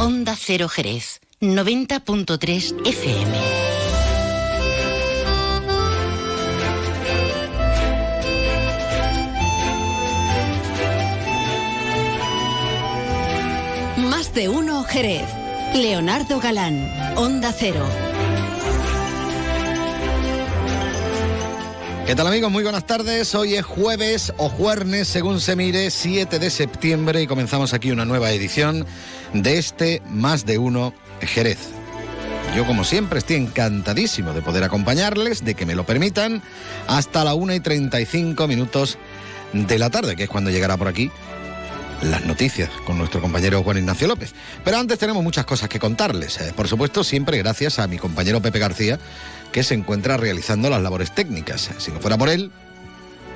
Onda Cero Jerez, 90.3 FM. Más de uno Jerez. Leonardo Galán, Onda Cero. ¿Qué tal amigos? Muy buenas tardes. Hoy es jueves o jueves, según se mire, 7 de septiembre y comenzamos aquí una nueva edición de este Más de Uno Jerez. Yo como siempre estoy encantadísimo de poder acompañarles, de que me lo permitan, hasta la 1 y 35 minutos de la tarde, que es cuando llegará por aquí las noticias con nuestro compañero Juan Ignacio López. Pero antes tenemos muchas cosas que contarles. Eh, por supuesto, siempre gracias a mi compañero Pepe García, que se encuentra realizando las labores técnicas. Si no fuera por él,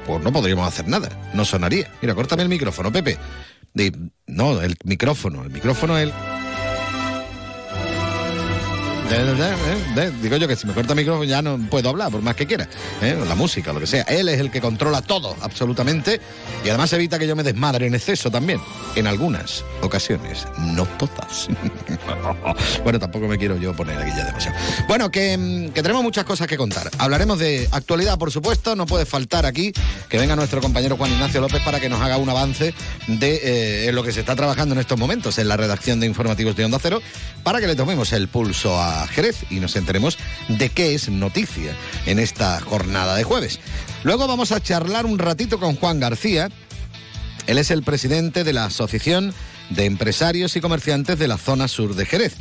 pues no podríamos hacer nada, no sonaría. Mira, córtame el micrófono, Pepe. No, el micrófono, el micrófono es el... Digo yo que si me corta el micrófono ya no puedo hablar, por más que quiera. ¿eh? La música, lo que sea. Él es el que controla todo, absolutamente. Y además evita que yo me desmadre en exceso también. En algunas ocasiones. No todas. bueno, tampoco me quiero yo poner aquí ya demasiado. Bueno, que, tenemos muchas cosas que contar. Hablaremos de actualidad, por supuesto. No puede faltar aquí que venga nuestro compañero Juan Ignacio López para que nos haga un avance de eh, lo que se está trabajando en estos momentos en la redacción de informativos de Onda Cero para que le tomemos el pulso a Jerez y nos enteremos de qué es noticia en esta jornada de jueves. Luego vamos a charlar un ratito con Juan García. Él es el presidente de la Asociación de Empresarios y Comerciantes de la zona sur de Jerez.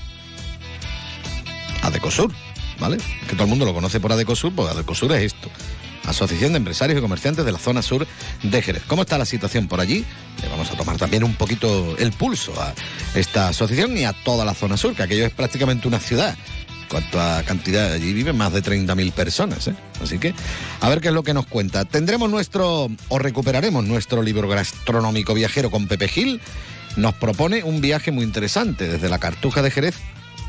Adecosur, ¿vale? Que todo el mundo lo conoce por Adecosur, pues Adecosur es esto. Asociación de Empresarios y Comerciantes de la zona sur de Jerez. ¿Cómo está la situación por allí? Le vamos a tomar también un poquito el pulso a esta asociación y a toda la zona sur, que aquello es prácticamente una ciudad. Cuanto a cantidad, allí viven más de 30.000 personas. ¿eh? Así que, a ver qué es lo que nos cuenta. Tendremos nuestro, o recuperaremos nuestro libro gastronómico viajero con Pepe Gil. Nos propone un viaje muy interesante desde la Cartuja de Jerez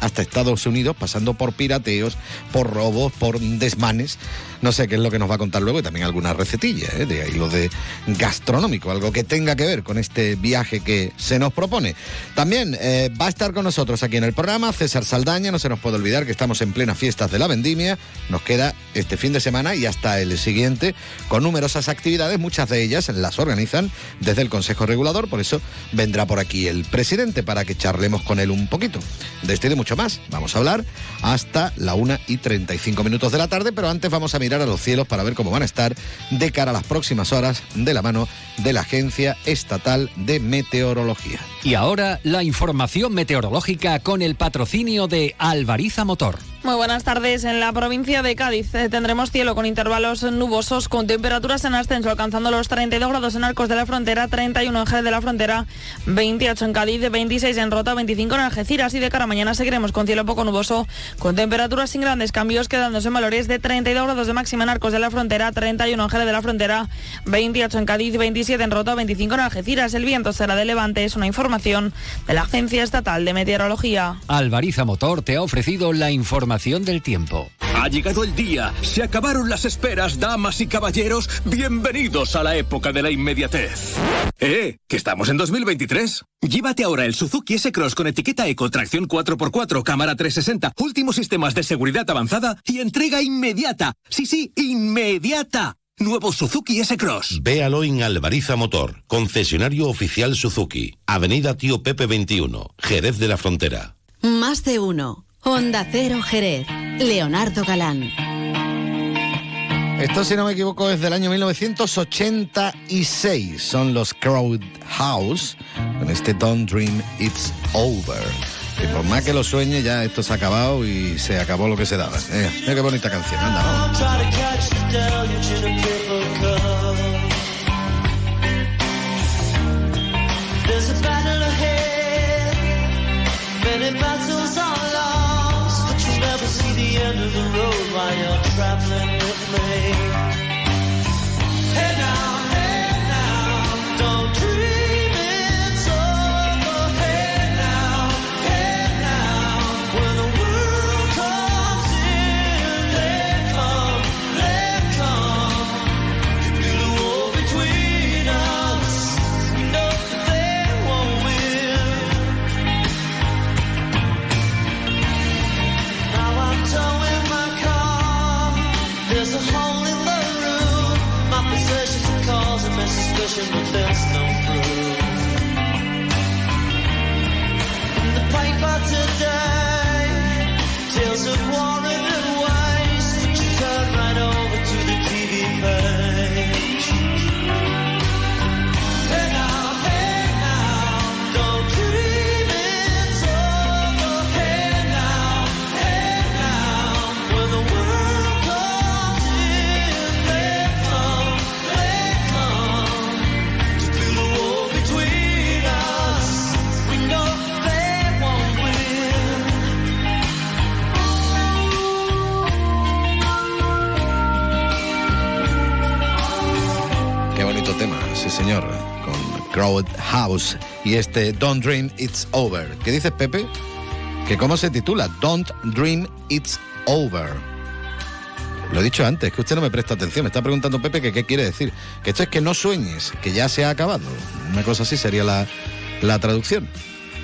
hasta Estados Unidos, pasando por pirateos, por robos, por desmanes. No sé qué es lo que nos va a contar luego y también alguna recetilla, ¿eh? de ahí lo de gastronómico, algo que tenga que ver con este viaje que se nos propone. También eh, va a estar con nosotros aquí en el programa César Saldaña, no se nos puede olvidar que estamos en plena fiestas de la vendimia, nos queda este fin de semana y hasta el siguiente con numerosas actividades, muchas de ellas las organizan desde el Consejo Regulador, por eso vendrá por aquí el presidente para que charlemos con él un poquito. De este de mucho más. Vamos a hablar hasta la 1 y 35 minutos de la tarde, pero antes vamos a mirar a los cielos para ver cómo van a estar de cara a las próximas horas de la mano de la Agencia Estatal de Meteorología. Y ahora la información meteorológica con el patrocinio de Alvariza Motor. Muy buenas tardes. En la provincia de Cádiz eh, tendremos cielo con intervalos nubosos con temperaturas en ascenso alcanzando los 32 grados en Arcos de la Frontera, 31 en Jerez de la Frontera, 28 en Cádiz, 26 en Rota, 25 en Algeciras y de cara a mañana seguiremos con cielo poco nuboso con temperaturas sin grandes cambios quedándose en valores de 32 grados de máxima en Arcos de la Frontera, 31 en Jerez de la Frontera, 28 en Cádiz, 27 en Rota, 25 en Algeciras. El viento será de levante, es una información de la Agencia Estatal de Meteorología. Alvariza Motor te ha ofrecido la información del tiempo. Ha llegado el día, se acabaron las esperas, damas y caballeros, bienvenidos a la época de la inmediatez. ¡Eh! Que estamos en 2023. Llévate ahora el Suzuki S-Cross con etiqueta Eco, tracción 4x4, cámara 360, últimos sistemas de seguridad avanzada y entrega inmediata. Sí, sí, inmediata. Nuevo Suzuki S-Cross. Véalo en Alvariza Motor, concesionario oficial Suzuki, Avenida Tío Pepe 21, Jerez de la Frontera. Más de uno. Honda Cero Jerez. Leonardo Galán. Esto, si no me equivoco, es del año 1986. Son los Crowd House con este Don't Dream It's Over. Y por más que lo sueñe, ya esto se ha acabado y se acabó lo que se daba. Eh, mira qué bonita canción. Anda, end of the road while you're traveling with me. Y este Don't Dream It's Over. ¿Qué dices, Pepe? ¿Que cómo se titula? Don't Dream It's Over. Lo he dicho antes, que usted no me presta atención. Me está preguntando Pepe que qué quiere decir. Que esto es que no sueñes, que ya se ha acabado. Una cosa así sería la, la traducción.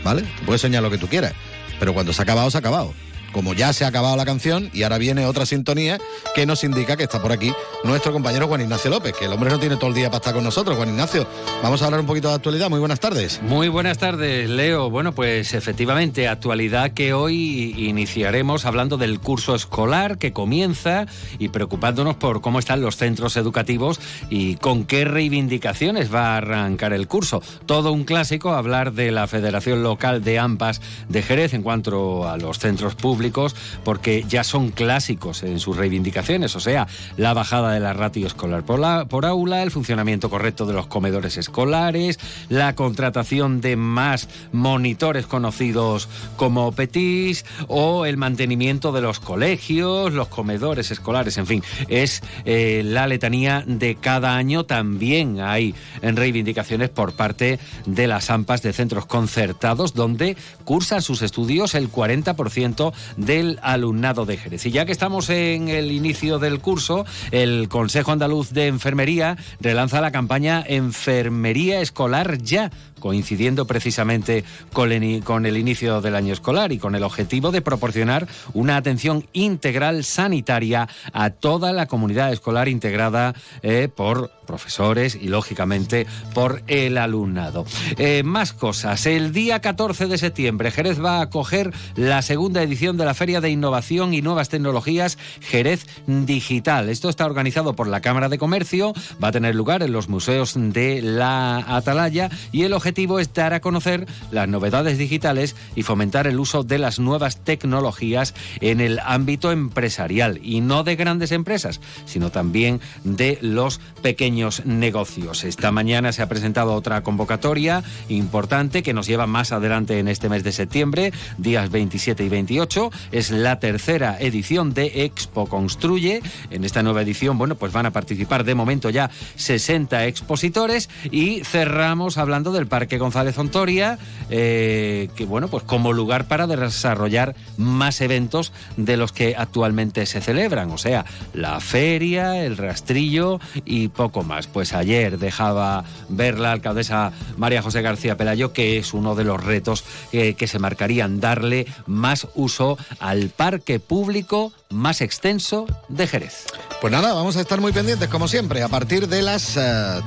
¿Vale? puedes soñar lo que tú quieras, pero cuando se ha acabado, se ha acabado como ya se ha acabado la canción y ahora viene otra sintonía que nos indica que está por aquí nuestro compañero Juan Ignacio López, que el hombre no tiene todo el día para estar con nosotros. Juan Ignacio, vamos a hablar un poquito de actualidad. Muy buenas tardes. Muy buenas tardes, Leo. Bueno, pues efectivamente, actualidad que hoy iniciaremos hablando del curso escolar que comienza y preocupándonos por cómo están los centros educativos y con qué reivindicaciones va a arrancar el curso. Todo un clásico hablar de la Federación Local de AMPAS de Jerez en cuanto a los centros públicos porque ya son clásicos en sus reivindicaciones, o sea, la bajada de la ratio escolar por, aula, el funcionamiento correcto de los comedores escolares, la contratación de más monitores conocidos como PETIS o el mantenimiento de los colegios, los comedores escolares, en fin, es eh, la letanía de cada año. También hay reivindicaciones por parte de las AMPAs de centros concertados donde cursan sus estudios el 40% del alumnado de Jerez. Y ya que estamos en el inicio del curso, el Consejo Andaluz de Enfermería relanza la campaña Enfermería Escolar Ya, coincidiendo precisamente con el, inicio del año escolar y con el objetivo de proporcionar una atención integral sanitaria a toda la comunidad escolar integrada eh, por profesores y lógicamente por el alumnado. Eh, más cosas. El día 14 de septiembre Jerez va a acoger la segunda edición de la Feria de Innovación y Nuevas Tecnologías Jerez Digital. Esto está organizado por la Cámara de Comercio, va a tener lugar en los museos de la Atalaya y el objetivo es dar a conocer las novedades digitales y fomentar el uso de las nuevas tecnologías en el ámbito empresarial y no de grandes empresas, sino también de los pequeños negocios. Esta mañana se ha presentado otra convocatoria importante que nos lleva más adelante en este mes de septiembre, días 27 y 28. Es la tercera edición de Expo Construye. En esta nueva edición, bueno, pues van a participar de momento ya 60 expositores y cerramos hablando del Parque González Ontoria, eh, que bueno, pues como lugar para desarrollar más eventos de los que actualmente se celebran, o sea, la feria, el rastrillo y poco más. Pues ayer dejaba ver la alcaldesa María José García Pelayo que es uno de los retos que se marcarían darle más uso al parque público más extenso de Jerez. Pues nada, vamos a estar muy pendientes como siempre a partir de las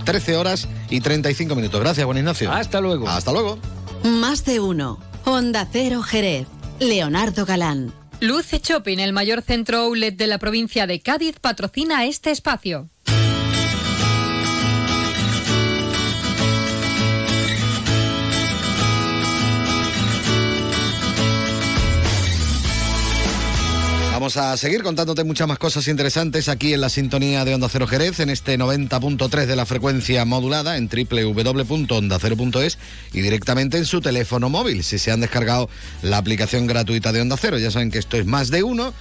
13 eh, horas y 35 minutos. Gracias, Juan Ignacio. Hasta luego. Hasta luego. Más de uno. Honda Cero Jerez. Leonardo Galán. Luce Shopping, el mayor centro outlet de la provincia de Cádiz, patrocina este espacio. A seguir contándote muchas más cosas interesantes aquí en la sintonía de Onda Cero Jerez, en este 90.3 de la frecuencia modulada en www.ondacero.es y directamente en su teléfono móvil, si se han descargado la aplicación gratuita de Onda Cero. Ya saben que esto es más de uno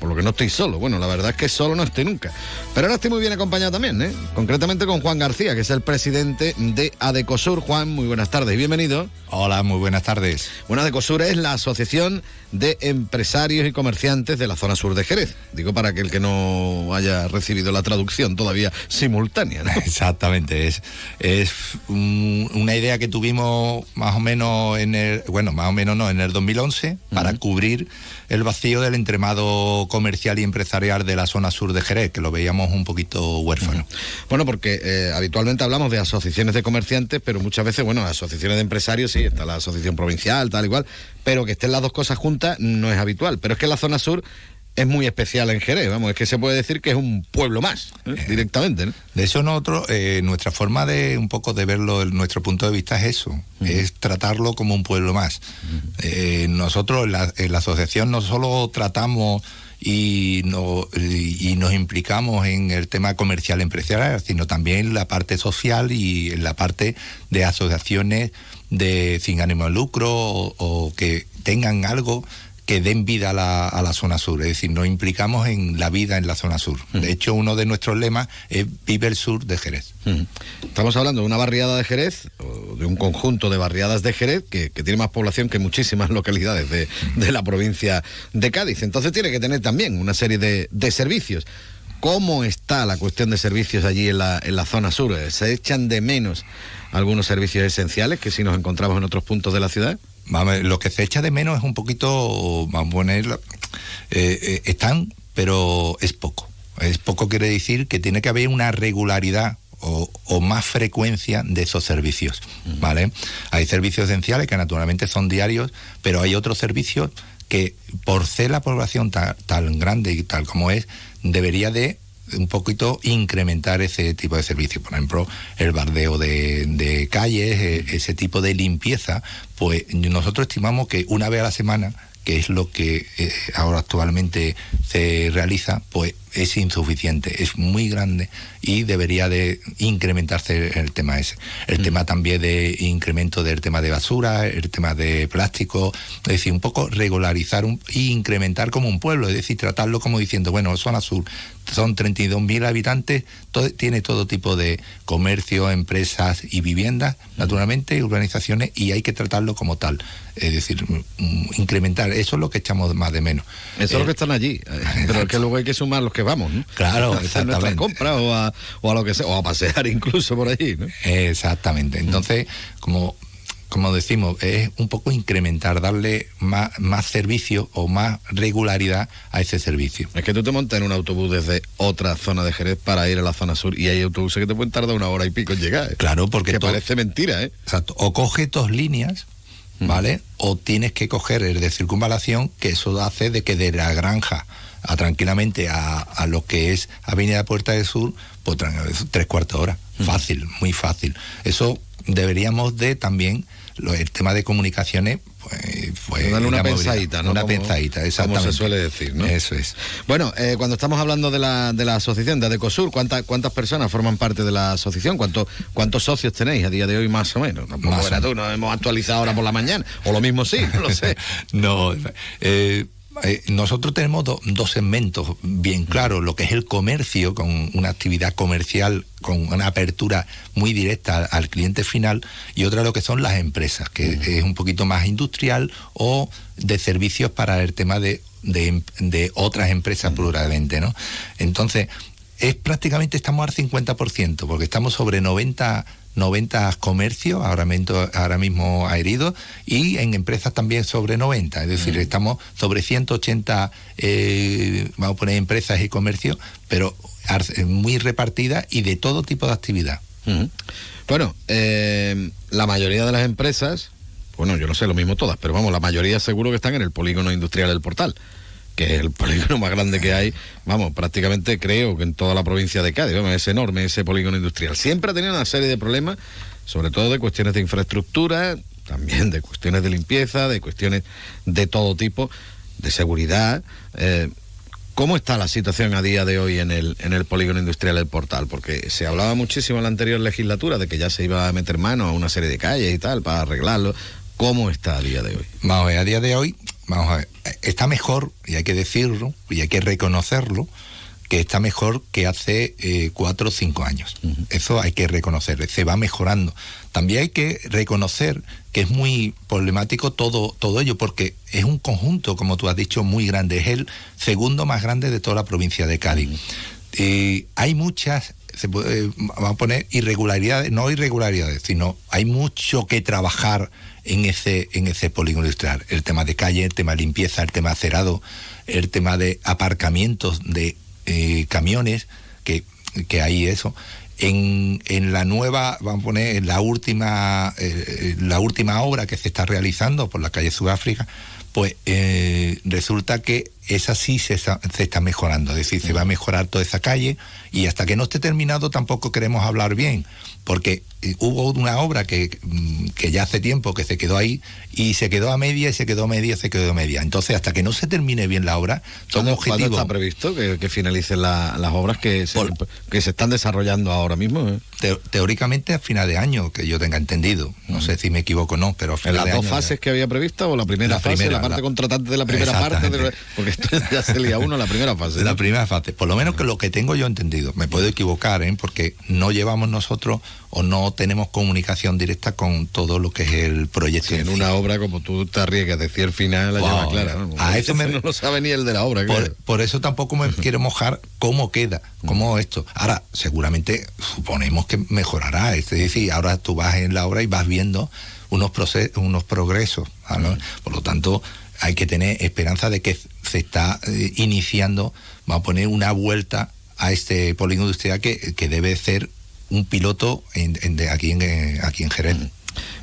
por lo que no estoy solo. Bueno, la verdad es que solo no estoy nunca. Pero ahora estoy muy bien acompañado también, ¿eh? Concretamente con Juan García, que es el presidente de Adecosur. Juan, muy buenas tardes y bienvenido. Hola, muy buenas tardes. Bueno, Adecosur es la Asociación de Empresarios y Comerciantes de la zona sur de Jerez. Digo para que el que no haya recibido la traducción todavía simultánea, ¿no? Exactamente, es, es una idea que tuvimos más o menos en el, bueno, más o menos no, en el 2011 para cubrir el vacío del entremado comercial y empresarial de la zona sur de Jerez, que lo veíamos un poquito huérfano. Bueno, porque eh, habitualmente hablamos de asociaciones de comerciantes, pero muchas veces, bueno, asociaciones de empresarios, sí, está la asociación provincial, tal igual, pero que estén las dos cosas juntas no es habitual. Pero es que la zona sur es muy especial en Jerez, vamos, es que se puede decir que es un pueblo más, ¿eh? Eh, directamente. De eso nosotros, nuestra forma de un poco de verlo, nuestro punto de vista es eso, es tratarlo como un pueblo más. nosotros en la asociación no solo tratamos y, no, y nos implicamos en el tema comercial empresarial, sino también la parte social y en la parte de asociaciones de sin ánimo de lucro o, que tengan algo que den vida a la, a la, zona sur, es decir, nos implicamos en la vida en la zona sur. De hecho, uno de nuestros lemas es Vive el Sur de Jerez. Estamos hablando de una barriada de Jerez, o de un conjunto de barriadas de Jerez, que, que tiene más población que muchísimas localidades de, de, la provincia de Cádiz. Entonces tiene que tener también una serie de, de servicios. ¿Cómo está la cuestión de servicios allí en la, en la zona sur? ¿Se echan de menos algunos servicios esenciales que si nos encontramos en otros puntos de la ciudad? Lo que se echa de menos es un poquito, vamos a poner, eh, eh, están, pero es poco. Es poco quiere decir que tiene que haber una regularidad o, o, más frecuencia de esos servicios, ¿vale? Hay servicios esenciales que naturalmente son diarios, pero hay otros servicios que por ser la población tan grande y tal como es, debería de un poquito incrementar ese tipo de servicios. Por ejemplo, el bardeo de, de calles, ese tipo de limpieza, pues nosotros estimamos que una vez a la semana que es lo que eh, ahora actualmente se realiza, pues es insuficiente, es muy grande y debería de incrementarse el tema ese. El mm. tema también de incremento del tema de basura, el tema de plástico, es decir, un poco regularizar un, e incrementar como un pueblo, es decir, tratarlo como diciendo, bueno, zona sur son 32.000 habitantes, todo, tiene todo tipo de comercio, empresas y viviendas, naturalmente, urbanizaciones, y hay que tratarlo como tal. Es decir, incrementar, eso es lo que echamos más de menos. Eso es lo que están allí, pero es que luego hay que sumar los que vamos, ¿no? Claro, a exactamente. compra o a, o a, lo que sea, o a pasear incluso por allí, ¿no? Exactamente. Entonces, como como decimos, es un poco incrementar, darle más, más servicio o más regularidad a ese servicio. Es que tú te montas en un autobús desde otra zona de Jerez para ir a la zona sur y hay autobuses que te pueden tardar una hora y pico en llegar. ¿eh? Claro, porque... Que parece mentira, ¿eh? Exacto. O coge dos líneas, ¿vale? Mm. O tienes que coger el de circunvalación, que eso hace de que de la granja a tranquilamente a, a lo que es Avenida Puerta del Sur, pues tres cuartos de hora. Mm. Fácil, muy fácil. Eso deberíamos de también lo, el tema de comunicaciones pues, pues una pensadita, ¿no? Una como, pensadita, exactamente. Como se suele decir, ¿no? Eso es. Bueno, eh, cuando estamos hablando de la, de la asociación de Adecosur, ¿cuántas, ¿cuántas personas forman parte de la asociación? ¿Cuántos, ¿Cuántos socios tenéis a día de hoy más o menos? Tampoco más o tú, no hemos actualizado ahora por la mañana. O lo mismo sí, no lo sé. no, eh, eh, nosotros tenemos do, dos segmentos bien claros, lo que es el comercio, con una actividad comercial, con una apertura muy directa al, al cliente final, y otra lo que son las empresas, que uh -huh. es un poquito más industrial o de servicios para el tema de, de, de otras empresas uh -huh. pluralmente, ¿no? Entonces, es prácticamente estamos al 50%, porque estamos sobre 90 90 comercios, ahora, ahora mismo adheridos, y en empresas también sobre 90, es decir, mm. estamos sobre 180, eh, vamos a poner empresas y comercios, pero muy repartidas y de todo tipo de actividad. Mm. Bueno, eh, la mayoría de las empresas, bueno, yo no sé lo mismo todas, pero vamos, la mayoría seguro que están en el polígono industrial del portal que es el polígono más grande que hay, vamos, prácticamente creo que en toda la provincia de Cádiz, es enorme ese polígono industrial. Siempre ha tenido una serie de problemas, sobre todo de cuestiones de infraestructura, también de cuestiones de limpieza, de cuestiones de todo tipo, de seguridad. Eh, ¿Cómo está la situación a día de hoy en el, en el polígono industrial del portal? Porque se hablaba muchísimo en la anterior legislatura de que ya se iba a meter mano a una serie de calles y tal para arreglarlo. ¿Cómo está a día de hoy? Vamos a día de hoy vamos a ver, está mejor, y hay que decirlo, y hay que reconocerlo, que está mejor que hace eh, cuatro o cinco años. Uh -huh. Eso hay que reconocer, se va mejorando. También hay que reconocer que es muy problemático todo, todo ello, porque es un conjunto, como tú has dicho, muy grande. Es el segundo más grande de toda la provincia de Cádiz. Uh -huh. eh, hay muchas se puede, eh, vamos a poner irregularidades, no irregularidades, sino hay mucho que trabajar en ese, en ese polígono industrial. El tema de calle, el tema de limpieza, el tema cerado, el tema de aparcamientos de eh, camiones, que, que hay eso. En, en, la nueva, vamos a poner, en la última, eh, la última obra que se está realizando por la calle Sudáfrica, pues eh, resulta que esa sí se está, se está mejorando, es decir, se va a mejorar toda esa calle y hasta que no esté terminado tampoco queremos hablar bien, porque hubo una obra que, mm, que, ya hace tiempo que se quedó ahí y se quedó a media y se quedó a media, se quedó a media. Entonces, hasta que no se termine bien la obra, son ¿Cuándo, objetivos. ¿Cuándo está previsto que, que finalicen la, las obras que se, Por, que se están desarrollando ahora mismo? ¿eh? Te, teóricamente a final de año, que yo tenga entendido. No mm. sé si me equivoco o no, pero a final ¿En las de dos año, fases que había previsto o la primera la fase? Primera, la, parte contratante de la primera parte, porque esto ya se lía uno la primera fase. La primera fase, por lo menos que lo que tengo yo entendido, me puedo equivocar, ¿eh? porque no llevamos nosotros o no tenemos comunicación directa con todo lo que es el proyecto. en, una obra como tú te arriesgas de decir el final, la llama clara. A eso me... no lo sabe ni el de la obra. Por, eso tampoco me quiero mojar cómo queda, cómo esto. Ahora, seguramente suponemos que mejorará, es decir, ahora tú vas en la obra y vas viendo unos, unos progresos. Por lo tanto, hay que tener esperanza de que se está eh, iniciando, va a poner una vuelta a este polígono industrial que, que debe ser un piloto aquí, en, eh, aquí en Jerez.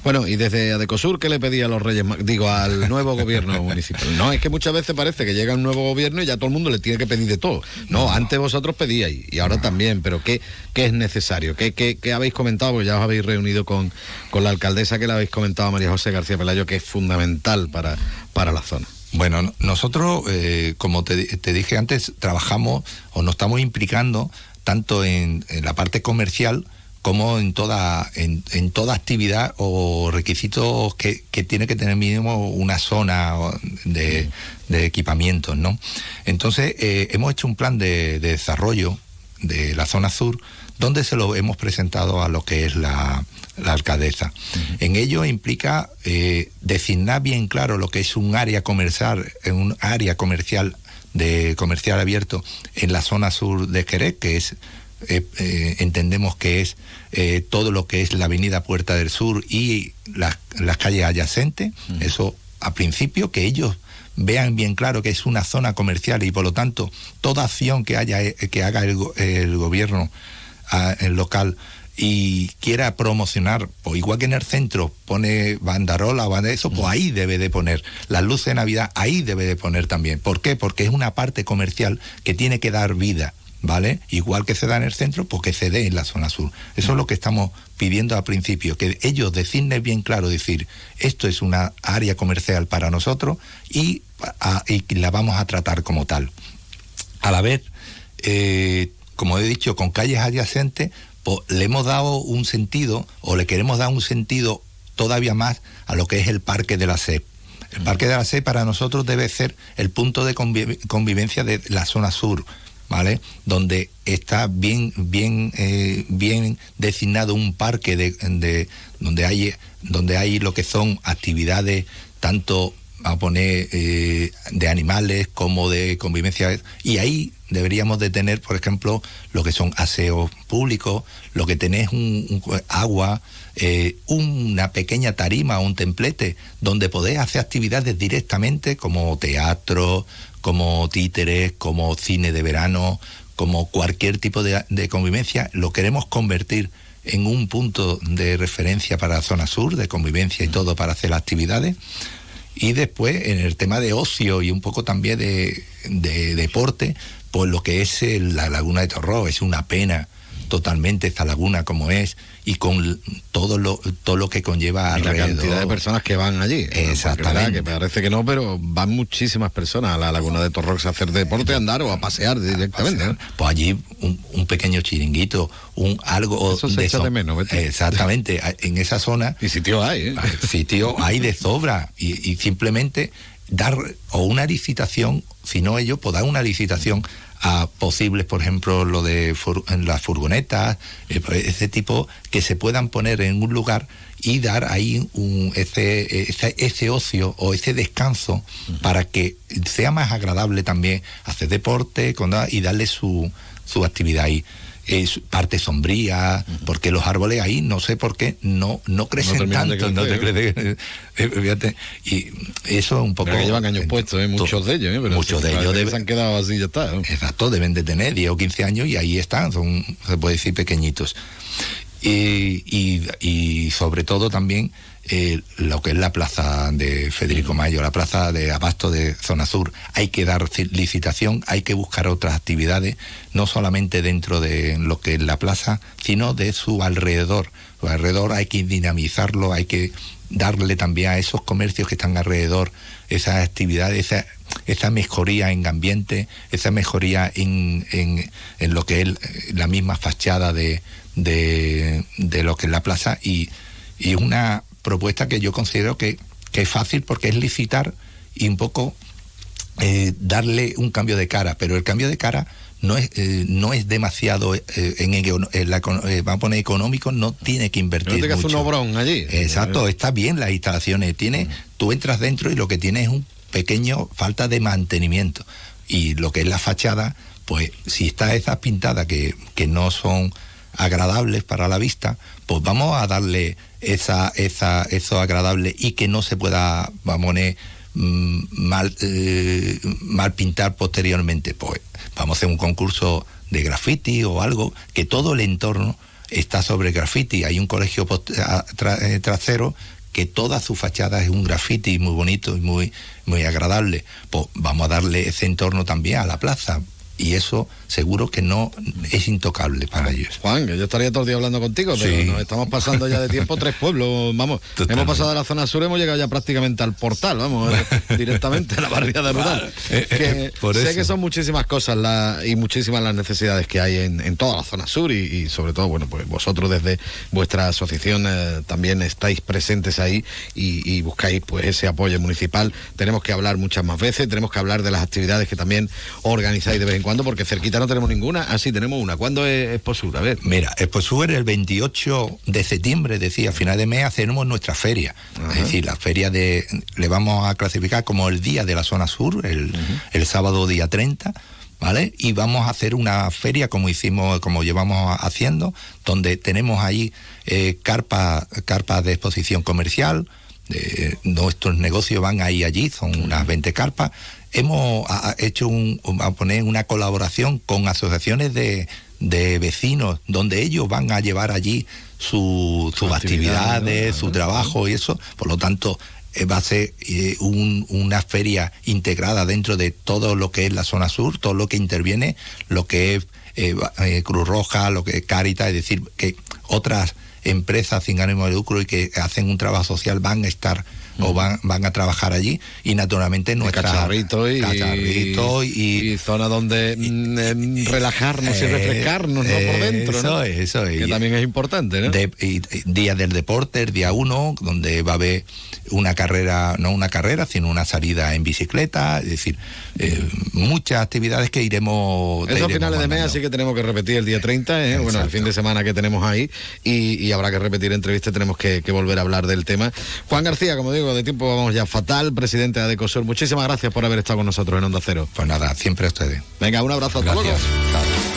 Bueno, y desde Adecosur, ¿qué le pedía a los Reyes, digo, al nuevo gobierno municipal? No, es que muchas veces parece que llega un nuevo gobierno y ya todo el mundo le tiene que pedir de todo. No, antes vosotros pedíais y ahora también, pero ¿qué, qué es necesario? ¿Qué, qué, qué habéis comentado? Porque ya os habéis reunido con, con la alcaldesa que le habéis comentado a María José García Pelayo, que es fundamental para, para la zona. Bueno, nosotros, eh, como te, dije antes, trabajamos o nos estamos implicando tanto en, la parte comercial como en toda, en, toda actividad o requisitos que, tiene que tener mínimo una zona de, de equipamientos, ¿no? Entonces, eh, hemos hecho un plan de, desarrollo de la zona sur donde se lo hemos presentado a lo que es la, alcaldesa. En ello implica eh, designar bien claro lo que es un área comercial, un área comercial de comercial abierto en la zona sur de Jerez, que es eh, eh, entendemos que es eh, todo lo que es la avenida Puerta del Sur y las, calles adyacentes, eso a principio que ellos vean bien claro que es una zona comercial y por lo tanto toda acción que haya que haga el, gobierno ah, el local y quiera promocionar, pues igual que en el centro pone bandarola o eso, pues ahí debe de poner. Las luces de Navidad ahí debe de poner también. ¿Por qué? Porque es una parte comercial que tiene que dar vida. ¿Vale? Igual que se da en el centro, pues que se dé en la zona sur. Eso es lo que estamos pidiendo al principio, que ellos designen bien claro, decir, esto es una área comercial para nosotros y, y la vamos a tratar como tal. A la vez, eh, como he dicho, con calles adyacentes, le hemos dado un sentido o le queremos dar un sentido todavía más a lo que es el Parque de la SEP. El Parque de la SEP para nosotros debe ser el punto de convivencia de la zona sur, ¿vale? Donde está bien, bien, eh, bien designado un parque de, donde hay donde hay lo que son actividades tanto a poner eh, de animales como de convivencia y ahí deberíamos de tener, por ejemplo, lo que son aseos públicos, lo que tenés un, agua, eh, una pequeña tarima o un templete donde podés hacer actividades directamente como teatro, como títeres, como cine de verano, como cualquier tipo de, convivencia, lo queremos convertir en un punto de referencia para la zona sur, de convivencia y todo para hacer actividades. Y después en el tema de ocio y un poco también de, de deporte, pues lo que es la laguna de Torró, es una pena totalmente esta laguna como es y con todo lo todo lo que conlleva y la cantidad de personas que van allí exactamente que parece que no pero van muchísimas personas a la laguna de Torrox a hacer deporte a andar o a pasear directamente pues allí un, pequeño chiringuito un algo Eso se de, de menos exactamente en esa zona y sitio hay ¿eh? sitio hay de sobra y, y simplemente dar o una licitación si no ellos pues dar una licitación a posibles, por ejemplo, lo de en las furgonetas, eh, ese tipo, que se puedan poner en un lugar y dar ahí un, ese, ese, ocio o ese descanso para que sea más agradable también hacer deporte y darle su, su actividad ahí es parte sombría, porque los árboles ahí no sé por qué no no crecen tanto, no te crees, fíjate, y eso es un poco que llevan años puestos, ¿eh? muchos de ellos, ¿eh? muchos de ellos se han quedado así ya está. Exacto, deben de tener 10 o 15 años y ahí están, son se puede decir pequeñitos. Y, y, y sobre todo también eh, lo que es la plaza de Federico Mayo, la plaza de Abasto de Zona Sur. Hay que dar licitación, hay que buscar otras actividades, no solamente dentro de lo que es la plaza, sino de su alrededor. Su alrededor hay que dinamizarlo, hay que darle también a esos comercios que están alrededor esas actividades, esa, esa mejoría en ambiente, esa mejoría en, en, en lo que es la misma fachada de, de, de lo que es la plaza y, y una propuesta que yo considero que, es fácil porque es licitar y un poco eh, darle un cambio de cara, pero el cambio de cara no es eh, no es demasiado eh, en, en la, a poner económico no tiene que invertir no te mucho. un obrón allí. Exacto está bien las instalaciones tiene tú entras dentro y lo que tienes es un pequeño falta de mantenimiento. Y lo que es la fachada pues si está esas pintadas que, que no son agradables para la vista pues vamos a darle esa esa eso agradable y que no se pueda vamos a mm, mal eh, mal pintar posteriormente. Pues vamos a hacer un concurso de graffiti o algo que todo el entorno está sobre graffiti. Hay un colegio eh, trasero que toda su fachada es un graffiti muy bonito y muy muy agradable. Pues vamos a darle ese entorno también a la plaza y eso seguro que no es intocable para ellos Juan, que yo estaría todo el día hablando contigo, pero Sí. nos estamos pasando ya de tiempo tres pueblos, vamos, Totalmente. hemos pasado de la zona sur, hemos llegado ya prácticamente al portal, vamos, eh, directamente a la barriada rural. Eh, eh, Que sé eso. que son muchísimas cosas la- y muchísimas las necesidades que hay en, en toda la zona sur y, y sobre todo, bueno, pues vosotros desde vuestra asociación eh, también estáis presentes ahí y, y buscáis pues ese apoyo municipal. Tenemos que hablar muchas más veces, tenemos que hablar de las actividades que también organizáis de vez en cuando, porque cerquita no tenemos ninguna, ah sí tenemos una. ¿Cuándo es Exposur? A ver. Mira, Exposur el 28 de septiembre, decía, a final de mes hacemos nuestra feria. Es decir, la feria de, le vamos a clasificar como el día de la zona sur, el, el sábado día 30. ¿Vale? Y vamos a hacer una feria como hicimos, como llevamos haciendo, donde tenemos ahí eh, carpas carpas de exposición comercial, eh, nuestros negocios van ahí allí, son unas 20 carpas. Hemos hecho un, a poner una colaboración con asociaciones de, de vecinos, donde ellos van a llevar allí su- sus Actividades, actividades, ¿no? su trabajo y eso. Por lo tanto, eh, va a ser eh, un- una feria integrada dentro de todo lo que es la zona sur, todo lo que interviene, lo que es eh, eh, Cruz Roja, lo que es Caritas, es decir, que otras empresas sin ánimo de lucro y que hacen un trabajo social van a estar o van, van a trabajar allí y naturalmente nuestra cacharrito y, cacharrito y, y zona donde mm, em, relajarnos y Eh, refrescarnos ¿no? por dentro eso ¿no? es, eso es. que también es importante ¿no? de- y, y día del deporte, el día uno, donde va a haber una carrera, no una carrera, sino una salida en bicicleta, es decir, eh, muchas actividades que iremos. te Eso a iremos finales de mes, así que tenemos que repetir el día 30, ¿eh? bueno, el fin de semana que tenemos ahí, y, y habrá que repetir entrevista, tenemos que, que volver a hablar del tema. Juan García, como digo, de tiempo vamos ya fatal, presidente de Adecosur, muchísimas gracias por haber estado con nosotros en Onda Cero. Pues nada, siempre a ustedes. Venga, un abrazo, hasta Gracias. luego.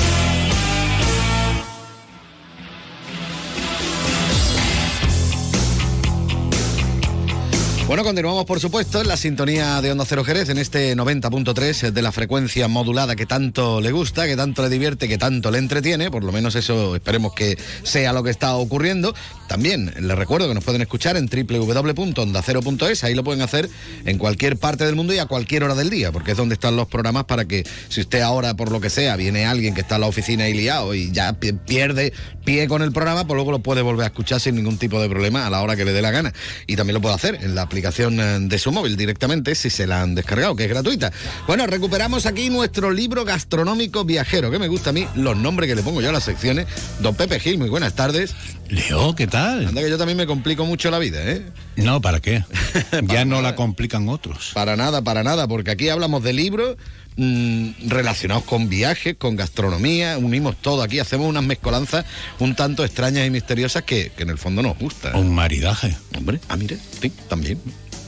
Bueno, continuamos por supuesto en la sintonía de Onda Cero Jerez, en este 90.3 de la frecuencia modulada que tanto le gusta, que tanto le divierte, que tanto le entretiene, por lo menos eso esperemos que sea lo que está ocurriendo. También les recuerdo que nos pueden escuchar en www.ondacero.es, ahí lo pueden hacer en cualquier parte del mundo y a cualquier hora del día, porque es donde están los programas para que si usted ahora por lo que sea viene alguien que está en la oficina y liado y ya pi- pierde pie con el programa, pues luego lo puede volver a escuchar sin ningún tipo de problema a la hora que le dé la gana. Y también lo puede hacer en la aplicación eh, de su móvil directamente si se la han descargado, que es gratuita. Bueno, recuperamos aquí nuestro libro gastronómico viajero, que me gusta a mí los nombres que le pongo yo a las secciones. Don Pepe Gil, muy buenas tardes. Leo, ¿qué tal? Anda que yo también me complico mucho la vida, ¿eh? No, ¿para qué? ya no la complican otros. Para nada, para nada, porque aquí hablamos de libros mm, relacionados con viajes, con gastronomía, unimos todo aquí, hacemos unas mezcolanzas un tanto extrañas y misteriosas que, que en el fondo nos gustan. Un maridaje. Hombre, ah, mire, sí, también,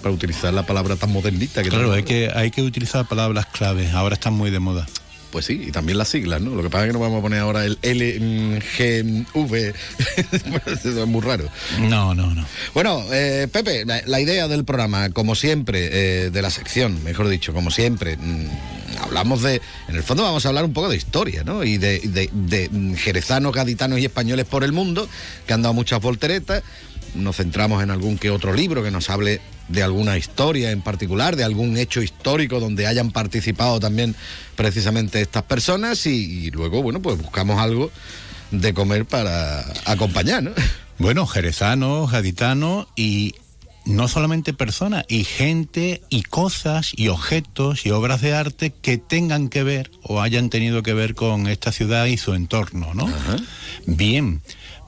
para utilizar la palabra tan modernita que Claro, hay que, hay que utilizar palabras claves. Ahora están muy de moda. Pues sí, y también las siglas, ¿no? Lo que pasa es que no vamos a poner ahora el LGV, es muy raro. No, no, no. Bueno, eh, Pepe, la, la idea del programa, como siempre, eh, de la sección, mejor dicho, como siempre, mm, hablamos de, en el fondo vamos a hablar un poco de historia, ¿no? Y de, de- de, mm, jerezanos, gaditanos y españoles por el mundo, que han dado muchas volteretas. Nos centramos en algún que otro libro que nos hable de alguna historia en particular, de algún hecho histórico donde hayan participado también precisamente estas personas y, y luego, bueno, pues buscamos algo de comer para acompañar, ¿no? Bueno, jerezanos, gaditanos y no solamente personas, y gente y cosas y objetos y obras de arte que tengan que ver o hayan tenido que ver con esta ciudad y su entorno, ¿no? Bien.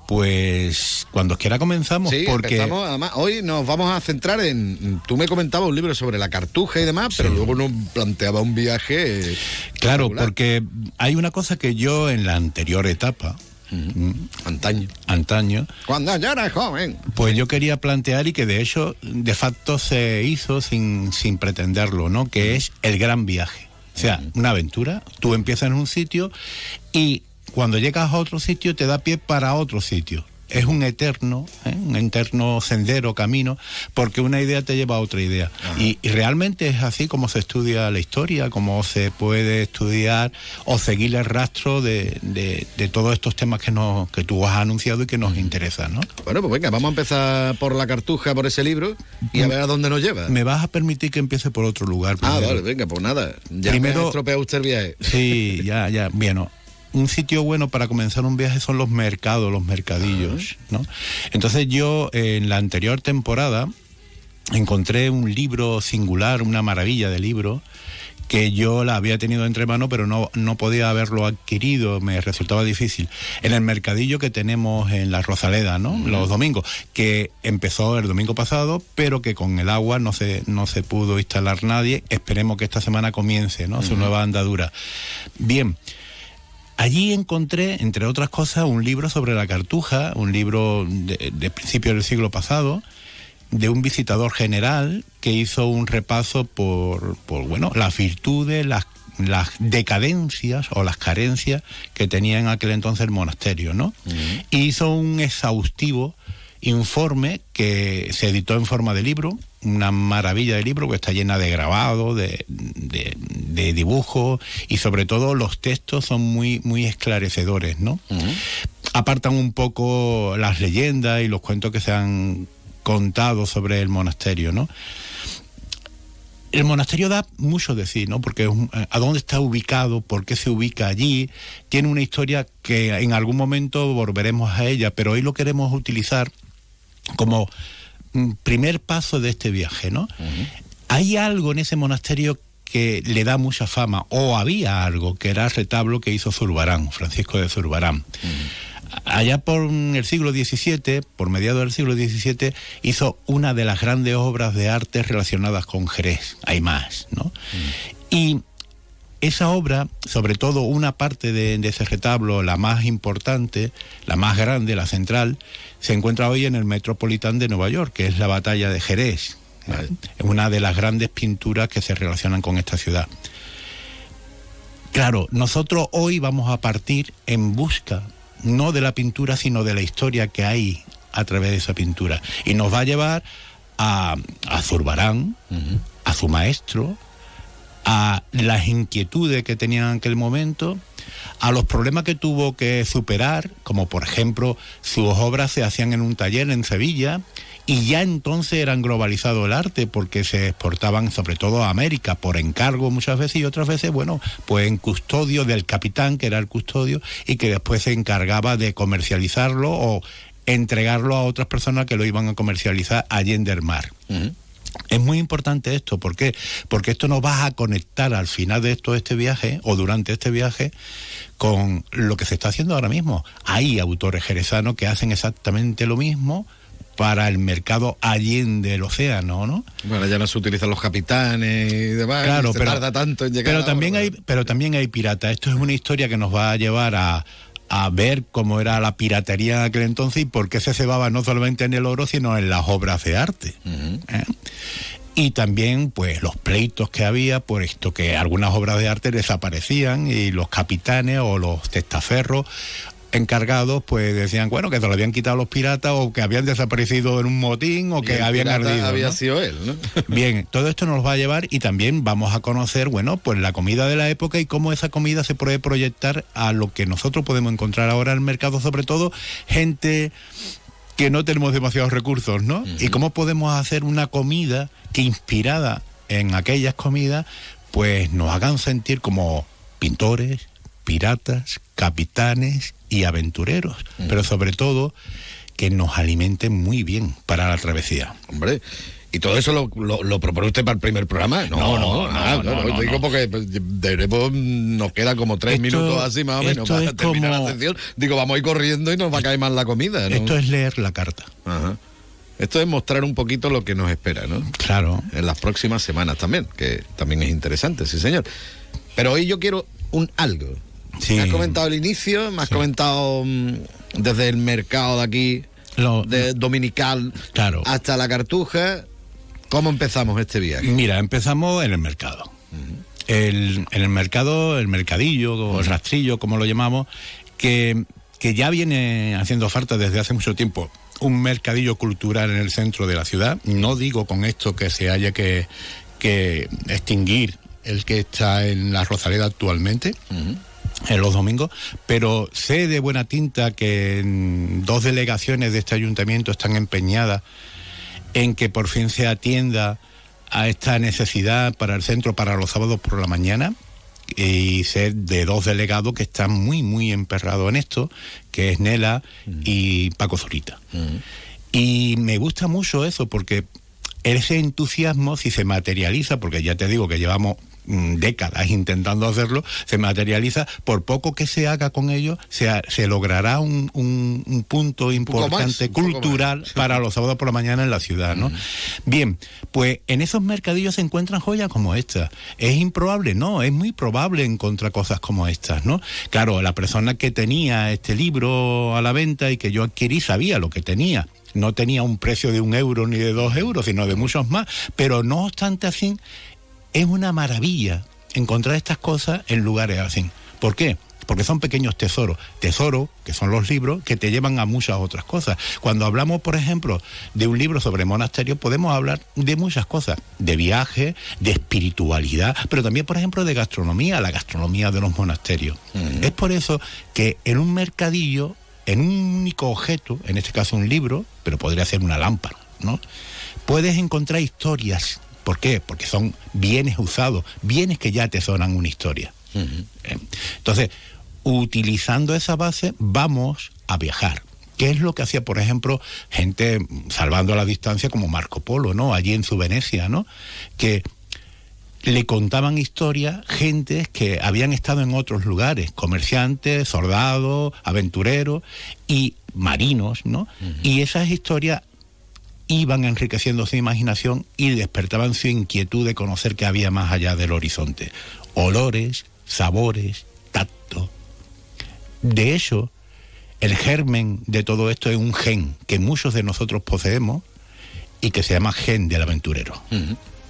Pues cuando quiera comenzamos, Sí, porque además, hoy nos vamos a centrar en. Tú me comentabas un libro sobre la cartuja y demás, pero luego nos planteaba un viaje. Claro, porque hay una cosa que yo en la anterior etapa, mm, antaño, antaño, Cuando yo era joven. pues yo quería plantear y que de hecho de facto se hizo sin, sin pretenderlo, ¿no? Que es el gran viaje. O sea, una aventura. Tú empiezas en un sitio y cuando llegas a otro sitio te da pie para otro sitio. Es un eterno, ¿eh? un eterno sendero, camino, porque una idea te lleva a otra idea. Y, y realmente es así como se estudia la historia, como se puede estudiar o seguir el rastro de, de- de todos estos temas que, nos, que tú has anunciado y que nos interesan, ¿no? Bueno, pues venga, vamos a empezar por la cartuja, por ese libro, y a ver a dónde nos lleva. ¿Me vas a permitir que empiece por otro lugar? Ah, vale, venga, pues nada. Ya Primero- me ha estropeado usted el viaje. Sí, ya, ya. Bien, un sitio bueno para comenzar un viaje son los mercados, los mercadillos, ¿no? Entonces yo en la anterior temporada encontré un libro singular, una maravilla de libro que yo la había tenido entre manos, pero no, no podía haberlo adquirido, me resultaba difícil. En el mercadillo que tenemos en la Rosaleda, ¿no? Los domingos, que empezó el domingo pasado, pero que con el agua no se, no se pudo instalar nadie. Esperemos que esta semana comience, ¿no? Su Ujú. nueva andadura. Bien. Allí encontré, entre otras cosas, un libro sobre la cartuja, un libro de, de principios del siglo pasado, de un visitador general que hizo un repaso por, por bueno, las virtudes, las, las decadencias o las carencias que tenía en aquel entonces el monasterio, ¿no? Y hizo un exhaustivo informe que se editó en forma de libro, una maravilla de libro que está llena de grabados, de, de, de dibujos y sobre todo los textos son muy, muy esclarecedores, ¿no? Apartan un poco las leyendas y los cuentos que se han contado sobre el monasterio, ¿no? El monasterio da mucho de sí, ¿no? Porque un- a dónde está ubicado, por qué se ubica allí, tiene una historia que en algún momento volveremos a ella, pero hoy lo queremos utilizar como mm, primer paso de este viaje, ¿no? Hay algo en ese monasterio que le da mucha fama, o había algo, que era el retablo que hizo Zurbarán, Francisco de Zurbarán. Allá por el siglo XVII, por mediados del siglo XVII, hizo una de las grandes obras de arte relacionadas con Jerez. Hay más, ¿no? Y esa obra, sobre todo una parte de, de ese retablo, la más importante, la más grande, la central, se encuentra hoy en el Metropolitan de Nueva York, que es la batalla de Jerez. Es una de las grandes pinturas que se relacionan con esta ciudad. Claro, nosotros hoy vamos a partir en busca, no de la pintura, sino de la historia que hay a través de esa pintura. Y nos va a llevar a, a Zurbarán, a su maestro, a las inquietudes que tenía en aquel momento, a los problemas que tuvo que superar, como por ejemplo sus obras se hacían en un taller en Sevilla y ya entonces eran globalizado el arte porque se exportaban sobre todo a América por encargo muchas veces y otras veces, bueno, pues en custodio del capitán que era el custodio y que después se encargaba de comercializarlo o entregarlo a otras personas que lo iban a comercializar allí en del mar. Es muy importante esto, ¿por qué? Porque esto nos va a conectar al final de todo este viaje o durante este viaje con lo que se está haciendo ahora mismo. Hay autores jerezanos que hacen exactamente lo mismo para el mercado allende el océano, ¿no? Bueno, ya no se utilizan los capitanes y demás. Claro, y se pero- tarda tanto en llegar. Pero a- también hay, pero también hay pirata. Esto es una historia que nos va a llevar a, a ver cómo era la piratería en aquel entonces y por qué se cebaba no solamente en el oro, sino en las obras de arte. ¿eh? Y también, pues, los pleitos que había por esto, que algunas obras de arte desaparecían y los capitanes o los testaferros encargados, pues decían, bueno, que se lo habían quitado los piratas o que habían desaparecido en un motín o Y que habían ardido. Había ¿no? sido él, ¿no? Bien, todo esto nos va a llevar y también vamos a conocer, bueno, pues la comida de la época y cómo esa comida se puede proyectar a lo que nosotros podemos encontrar ahora en el mercado, sobre todo gente que no tenemos demasiados recursos, ¿no? Y cómo podemos hacer una comida que inspirada en aquellas comidas, pues nos hagan sentir como pintores, piratas, capitanes y aventureros, pero sobre todo que nos alimenten muy bien para la travesía. Hombre, ¿Y todo eso lo, lo, lo, propone usted para el primer programa? No, no, nada, no, no, no, digo porque deberemos, nos queda como tres Esto- minutos así más o menos para terminar como- la sección. Digo, vamos a ir corriendo y nos va a caer mal la comida. ¿no? Esto es leer la carta. Ajá. Esto es mostrar un poquito lo que nos espera, ¿no? Claro. En las próximas semanas también, que también es interesante, sí, señor. Pero hoy yo quiero un algo. Me has comentado el inicio, me has comentado mm, desde el mercado de aquí, de dominical, Claro. hasta la cartuja. ¿Cómo empezamos este viaje? Mira, empezamos en el mercado. el, en el mercado, el mercadillo o el rastrillo, como lo llamamos, que, que ya viene haciendo falta desde hace mucho tiempo. Un mercadillo cultural en el centro de la ciudad. No digo con esto que se haya que, que extinguir el que está en la Rosaleda actualmente. En los domingos, pero sé de buena tinta que mm, dos delegaciones de este ayuntamiento están empeñadas en que por fin se atienda a esta necesidad para el centro para los sábados por la mañana y sé de dos delegados que están muy muy emperrados en esto que es Nela y Paco Zurita. Y me gusta mucho eso porque ese entusiasmo si se materializa porque ya te digo que llevamos mm, décadas intentando hacerlo, se materializa, por poco que se haga con ello, se, se logrará un, un- un punto importante un cultural para los sábados por la mañana en la ciudad, ¿no? Bien, pues en esos mercadillos se encuentran joyas como estas. ¿Es improbable? No, es muy probable encontrar cosas como estas, ¿no? Claro, la persona que tenía este libro a la venta y que yo adquirí sabía lo que tenía. No tenía un precio de un euro ni de dos euros, sino de muchos más. Pero no obstante así, es una maravilla encontrar estas cosas en lugares así. ¿Por qué? Porque son pequeños tesoros. Tesoros, que son los libros, que te llevan a muchas otras cosas. Cuando hablamos, por ejemplo, de un libro sobre monasterio, podemos hablar de muchas cosas. De viaje, de espiritualidad, pero también, por ejemplo, de gastronomía, la gastronomía de los monasterios. Es por eso que en un mercadillo, en un único objeto, en este caso un libro, pero podría ser una lámpara, ¿no? Puedes encontrar historias. ¿Por qué? Porque son bienes usados, bienes que ya te sonan una historia. Eh, Entonces, utilizando esa base, vamos a viajar. ¿Qué es lo que hacía, por ejemplo, gente salvando la distancia como Marco Polo, ¿no? Allí en su Venecia, ¿no? Que le contaban historias gentes que habían estado en otros lugares, comerciantes, soldados, aventureros y marinos, ¿no? Y esas historias iban enriqueciendo su imaginación y despertaban su inquietud de conocer qué había más allá del horizonte. Olores, sabores, tacto. De hecho, el germen de todo esto es un gen que muchos de nosotros poseemos y que se llama gen del aventurero.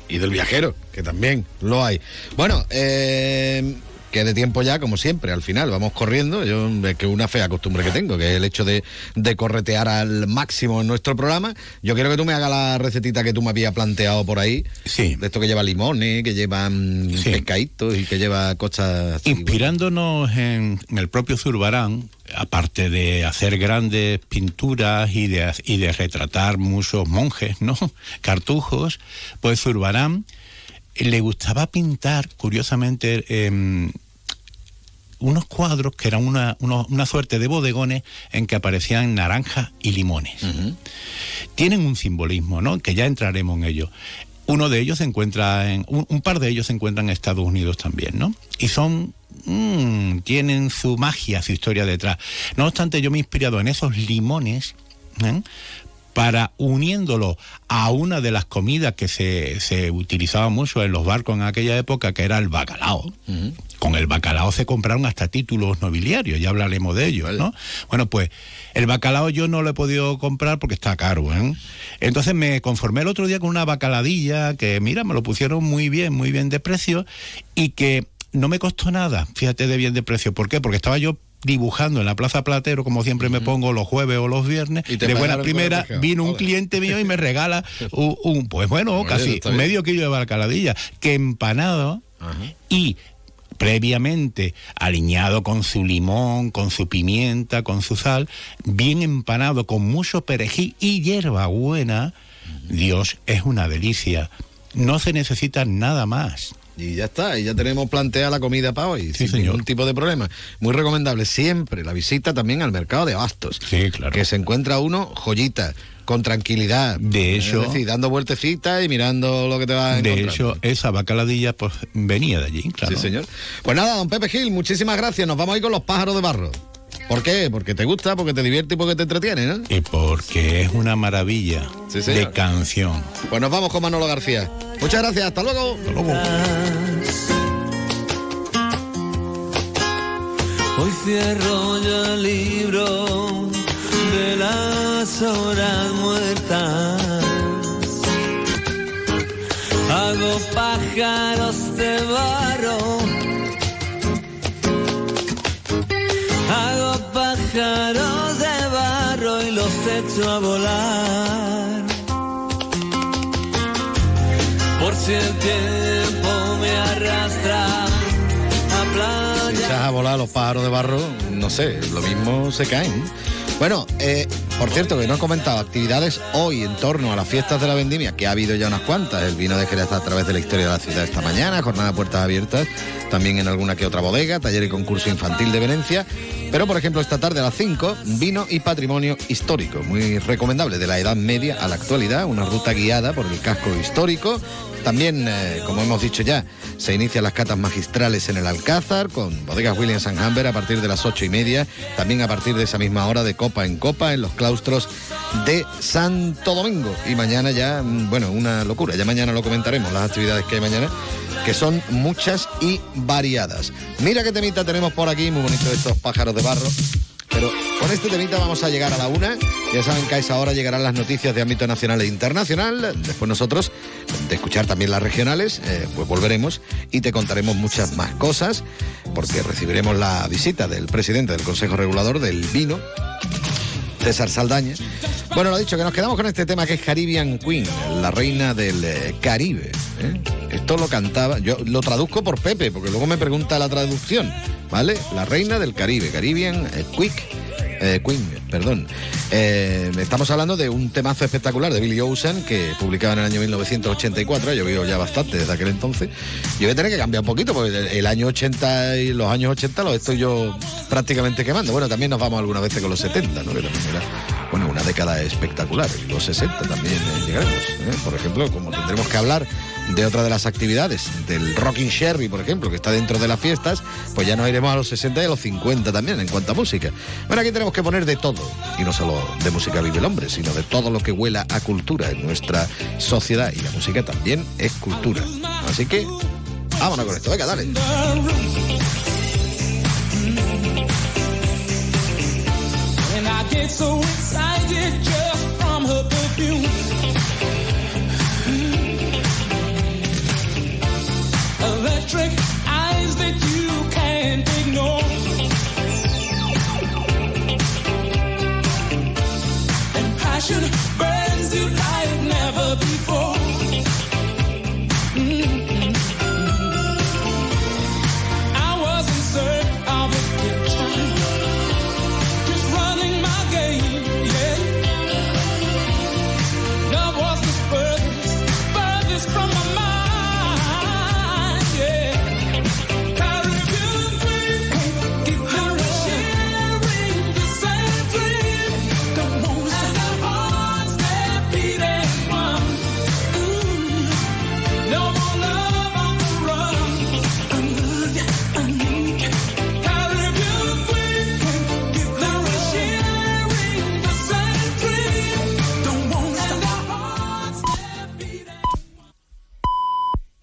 Y del viajero, que también lo hay. Bueno, eh, que de tiempo ya, como siempre, al final vamos corriendo. Yo, es que una fea costumbre que tengo, que es el hecho de, de corretear al máximo en nuestro programa. Yo quiero que tú me hagas la recetita que tú me habías planteado por ahí. Sí. De esto que lleva limones, que lleva mm, Sí. pescaditos y que lleva cosas. así. Inspirándonos en, en el propio Zurbarán, aparte de hacer grandes pinturas y de, y de retratar muchos monjes, ¿no? Cartujos, pues Zurbarán le gustaba pintar, curiosamente, em, unos cuadros que eran una, una suerte de bodegones en que aparecían naranjas y limones. Tienen un simbolismo, ¿no? Que ya entraremos en ello. Uno de ellos se encuentra en, un, un par de ellos se encuentran en Estados Unidos también, ¿no? Y son, mm, tienen su magia, su historia detrás. No obstante, yo me he inspirado en esos limones, ¿eh? Para uniéndolo a una de las comidas que se, se utilizaba mucho en los barcos en aquella época, que era el bacalao. Con el bacalao se compraron hasta títulos nobiliarios, ya hablaremos de ellos, ¿no? Bueno, pues el bacalao yo no lo he podido comprar porque está caro, ¿eh? Entonces me conformé el otro día con una bacaladilla que, mira, me lo pusieron muy bien, muy bien de precio y que no me costó nada, fíjate de bien de precio. ¿Por qué? Porque estaba yo dibujando en la Plaza Platero, como siempre me pongo los jueves o los viernes, Y de buena primera, vino un cliente mío y me regala un, un- pues bueno, casi bien. medio kilo de bacaladilla, que empanado y previamente aliñado con su limón, con su pimienta, con su sal, bien empanado con mucho perejil y hierbabuena, Dios es una delicia. No se necesita nada más. Y ya está, y ya tenemos planteada la comida para hoy, sin ningún tipo de problema. Muy recomendable siempre la visita también al mercado de abastos. Sí, claro. Que se encuentra uno joyita, con tranquilidad. De hecho- Es decir, dando vueltecitas y mirando lo que te va a encontrar. De hecho, esa bacaladilla pues venía de allí, claro. Sí, señor. Pues nada, don Pepe Gil, muchísimas gracias. Nos vamos a ir con los pájaros de barro. ¿Por qué? Porque te gusta, porque te divierte y porque te entretiene, ¿no? Y porque es una maravilla Sí, de canción. Pues nos vamos con Manolo García. Muchas gracias, hasta luego. Hasta luego. Hoy cierro yo el libro de las horas muertas. Hago pájaros de barro. Hago pájaros de barro y los echo a volar. Por si el tiempo me arrastra a playa. Echas a volar los pájaros de barro, no sé, lo mismo se caen. Bueno, eh, por cierto, que no he comentado actividades hoy en torno a las fiestas de la vendimia, que ha habido ya unas cuantas. El vino de Jerez a través de la historia de la ciudad esta mañana, jornada puertas abiertas, también en alguna que otra bodega, taller y concurso infantil de Venecia. Pero, por ejemplo, esta tarde a las 5, vino y patrimonio histórico, muy recomendable, de la Edad Media a la actualidad, una ruta guiada por el casco histórico. También, eh, como hemos dicho ya, se inician las catas magistrales en el Alcázar con bodegas Williams and Humber a partir de las ocho y media, también a partir de esa misma hora de copa en copa en los claustros de Santo Domingo. Y mañana ya, mm, bueno, una locura, ya mañana lo comentaremos, las actividades que hay mañana, que son muchas y variadas. Mira qué temita tenemos por aquí, muy bonito estos pájaros de barro. Pero con este temita vamos a llegar a la una. Ya saben que a esa hora llegarán las noticias de ámbito nacional e internacional. Después nosotros, de escuchar también las regionales, eh, pues volveremos y te contaremos muchas más cosas, porque recibiremos la visita del presidente del Consejo Regulador del Vino, César Saldaña. Bueno, lo dicho, que nos quedamos con este tema que es Caribbean Queen, la reina del eh, Caribe. ¿eh? Esto lo cantaba, yo lo traduzco por Pepe, porque luego me pregunta la traducción, ¿vale? La reina del Caribe, Caribbean eh, Quick. eh, Queen, perdón. Eh, estamos hablando de un temazo espectacular de Billy Ocean que publicaba en el año 1984. Yo vivo ya bastante desde aquel entonces. Yo voy a tener que cambiar un poquito porque el, año 80 y los años 80 los estoy yo prácticamente quemando. Bueno, también nos vamos algunas veces con los 70, ¿no? Que también era, una década espectacular. Los 60 también eh. ¿eh? Por ejemplo, como tendremos que hablar de otra de las actividades, del Rocking Sherry, por ejemplo, que está dentro de las fiestas, pues ya nos iremos a los 60 y a los 50 también en cuanto a música. Bueno, aquí tenemos que poner de todo, y no solo de música vive el hombre, sino de todo lo que huela a cultura en nuestra sociedad, y la música también es cultura. Así que, vámonos con esto, venga, dale. Electric eyes that you can't ignore. And passion burns you like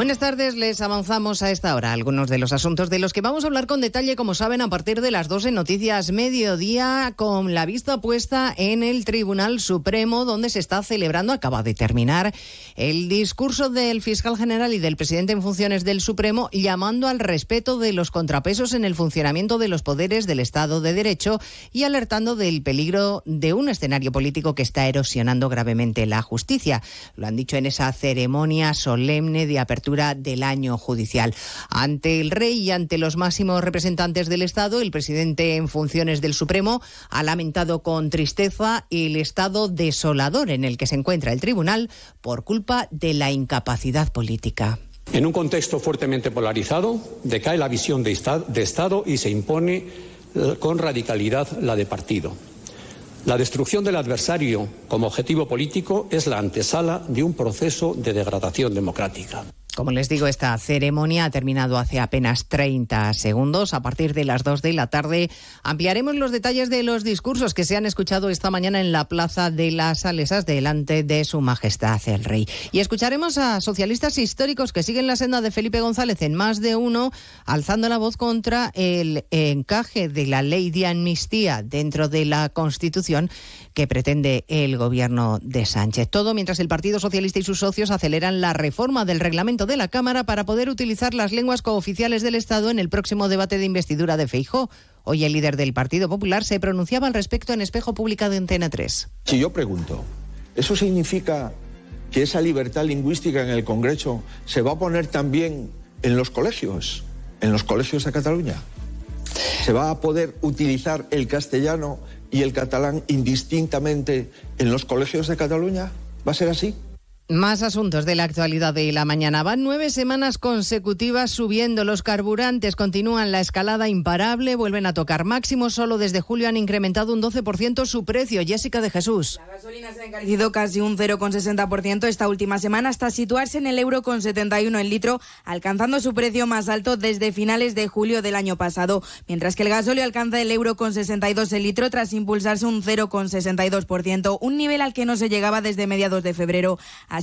Buenas tardes, les avanzamos a esta hora algunos de los asuntos de los que vamos a hablar con detalle, como saben, a partir de las 12 en Noticias Mediodía, con la vista puesta en el Tribunal Supremo, donde se está celebrando, acaba de terminar, el discurso del fiscal general y del presidente en funciones del Supremo, llamando al respeto de los contrapesos en el funcionamiento de los poderes del Estado de Derecho y alertando del peligro de un escenario político que está erosionando gravemente la justicia. Lo han dicho en esa ceremonia solemne de apertura del año judicial. Ante el rey y ante los máximos representantes del Estado, el presidente en funciones del Supremo ha lamentado con tristeza el estado desolador en el que se encuentra el tribunal por culpa de la incapacidad política. En un contexto fuertemente polarizado, decae la visión de, esta- de Estado y se impone eh, con radicalidad la de partido. La destrucción del adversario como objetivo político es la antesala de un proceso de degradación democrática. Como les digo, esta ceremonia ha terminado hace apenas 30 segundos. A partir de las 2 de la tarde ampliaremos los detalles de los discursos que se han escuchado esta mañana en la Plaza de las Salesas delante de Su Majestad el Rey. Y escucharemos a socialistas históricos que siguen la senda de Felipe González en más de uno, alzando la voz contra el encaje de la ley de amnistía dentro de la Constitución que pretende el gobierno de Sánchez. Todo mientras el Partido Socialista y sus socios aceleran la reforma del reglamento de la Cámara para poder utilizar las lenguas cooficiales del Estado en el próximo debate de investidura de Feijó. Hoy el líder del Partido Popular se pronunciaba al respecto en espejo pública de Antena 3. Si yo pregunto, ¿eso significa que esa libertad lingüística en el Congreso se va a poner también en los colegios, en los colegios de Cataluña? ¿Se va a poder utilizar el castellano y el catalán indistintamente en los colegios de Cataluña? ¿Va a ser así? Más asuntos de la actualidad de la mañana. Van nueve semanas consecutivas subiendo. Los carburantes continúan la escalada imparable, vuelven a tocar máximo. Solo desde julio han incrementado un 12% su precio. Jessica de Jesús. ha encarecido casi un 0,60% esta última semana hasta situarse en el euro con 71 el litro, alcanzando su precio más alto desde finales de julio del año pasado, mientras que el gasóleo alcanza el euro con 62 el litro tras impulsarse un 0,62%, un nivel al que no se llegaba desde mediados de febrero.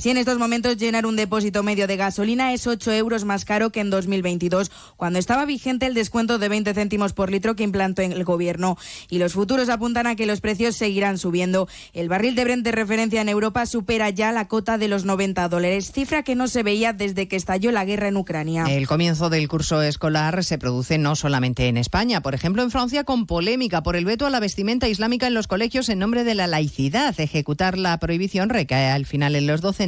En estos momentos, llenar un depósito medio de gasolina es 8 euros más caro que en 2022, cuando estaba vigente el descuento de 20 céntimos por litro que implantó el gobierno. Y los futuros apuntan a que los precios seguirán subiendo. El barril de Brent de referencia en Europa supera ya la cota de los 90 dólares, cifra que no se veía desde que estalló la guerra en Ucrania. El comienzo del curso escolar se produce no solamente en España, por ejemplo en Francia con polémica por el veto a la vestimenta islámica en los colegios en nombre de la laicidad. Ejecutar la prohibición recae al final en los docentes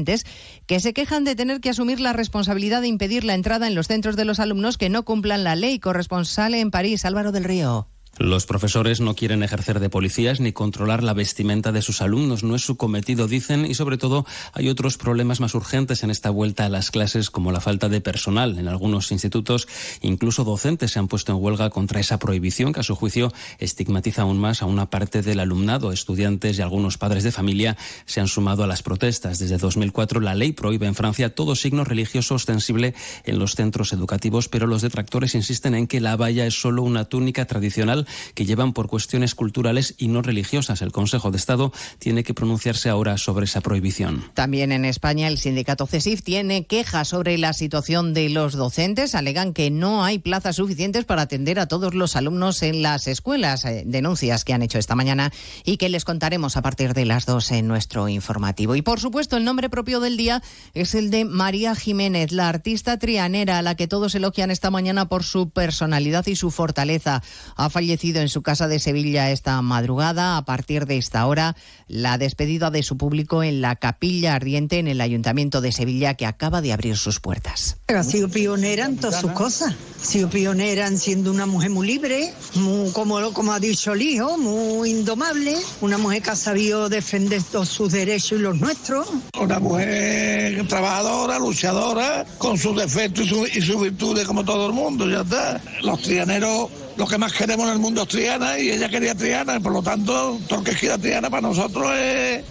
que se quejan de tener que asumir la responsabilidad de impedir la entrada en los centros de los alumnos que no cumplan la ley. Corresponsal en París, Álvaro del Río. Los profesores no quieren ejercer de policías ni controlar la vestimenta de sus alumnos. No es su cometido, dicen, y sobre todo hay otros problemas más urgentes en esta vuelta a las clases, como la falta de personal. En algunos institutos, incluso docentes se han puesto en huelga contra esa prohibición que, a su juicio, estigmatiza aún más a una parte del alumnado. Estudiantes y algunos padres de familia se han sumado a las protestas. Desde 2004, la ley prohíbe en Francia todo signo religioso ostensible en los centros educativos, pero los detractores insisten en que la valla es solo una túnica tradicional que llevan por cuestiones culturales y no religiosas. El Consejo de Estado tiene que pronunciarse ahora sobre esa prohibición. También en España el sindicato CESIF tiene quejas sobre la situación de los docentes. Alegan que no hay plazas suficientes para atender a todos los alumnos en las escuelas. Eh, denuncias que han hecho esta mañana y que les contaremos a partir de las dos en nuestro informativo. Y por supuesto el nombre propio del día es el de María Jiménez, la artista trianera a la que todos elogian esta mañana por su personalidad y su fortaleza. Ha fallecido en su casa de Sevilla esta madrugada. A partir de esta hora, la despedida de su público en la capilla ardiente en el Ayuntamiento de Sevilla que acaba de abrir sus puertas. Ha sido pionera en todas sus cosas. Ha sido pionera en siendo una mujer muy libre, muy, como, como ha dicho el hijo, muy indomable. Una mujer que ha sabido defender todos sus derechos y los nuestros. Una mujer trabajadora, luchadora, con sus defectos y, su- y sus virtudes como todo el mundo, ya está. Los trianeros, lo que más queremos en el mundo es Triana y ella quería Triana, y por lo tanto, todo lo que quiera Triana para nosotros es,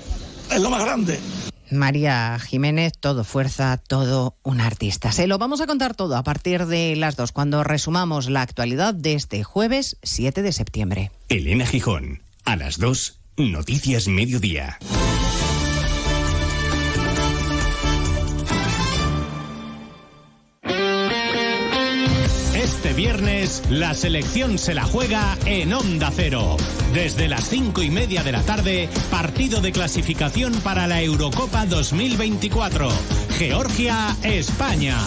es lo más grande. María Jiménez, todo fuerza, todo un artista. Se lo vamos a contar todo a partir de las dos, cuando resumamos la actualidad de este jueves 7 de septiembre. Elena Gijón, a las 2, Noticias Mediodía. Este viernes, la selección se la juega en Onda Cero. Desde las cinco y media de la tarde, partido de clasificación para la Eurocopa 2024. Georgia-España.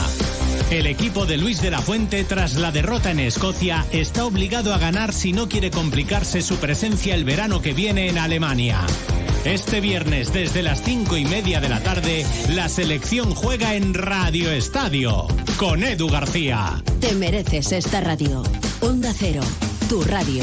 El equipo de Luis de la Fuente, tras la derrota en Escocia, está obligado a ganar si no quiere complicarse su presencia el verano que viene en Alemania. Este viernes, desde las cinco y media de la tarde, la selección juega en Radio Estadio con Edu García. Te mereces esta radio. Onda Cero, tu radio.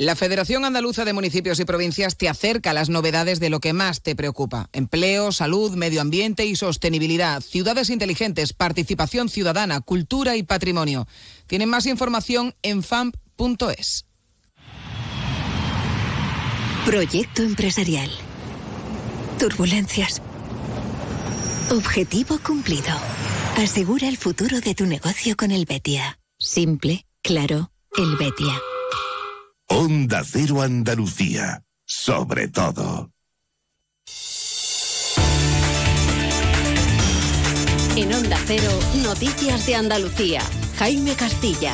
La Federación Andaluza de Municipios y Provincias te acerca a las novedades de lo que más te preocupa. Empleo, salud, medio ambiente y sostenibilidad, ciudades inteligentes, participación ciudadana, cultura y patrimonio. Tienen más información en famp.es. Proyecto empresarial. Turbulencias. Objetivo cumplido. Asegura el futuro de tu negocio con el Betia. Simple, claro, el Betia. Onda Cero Andalucía. Sobre todo. En Onda Cero, Noticias de Andalucía. Jaime Castilla.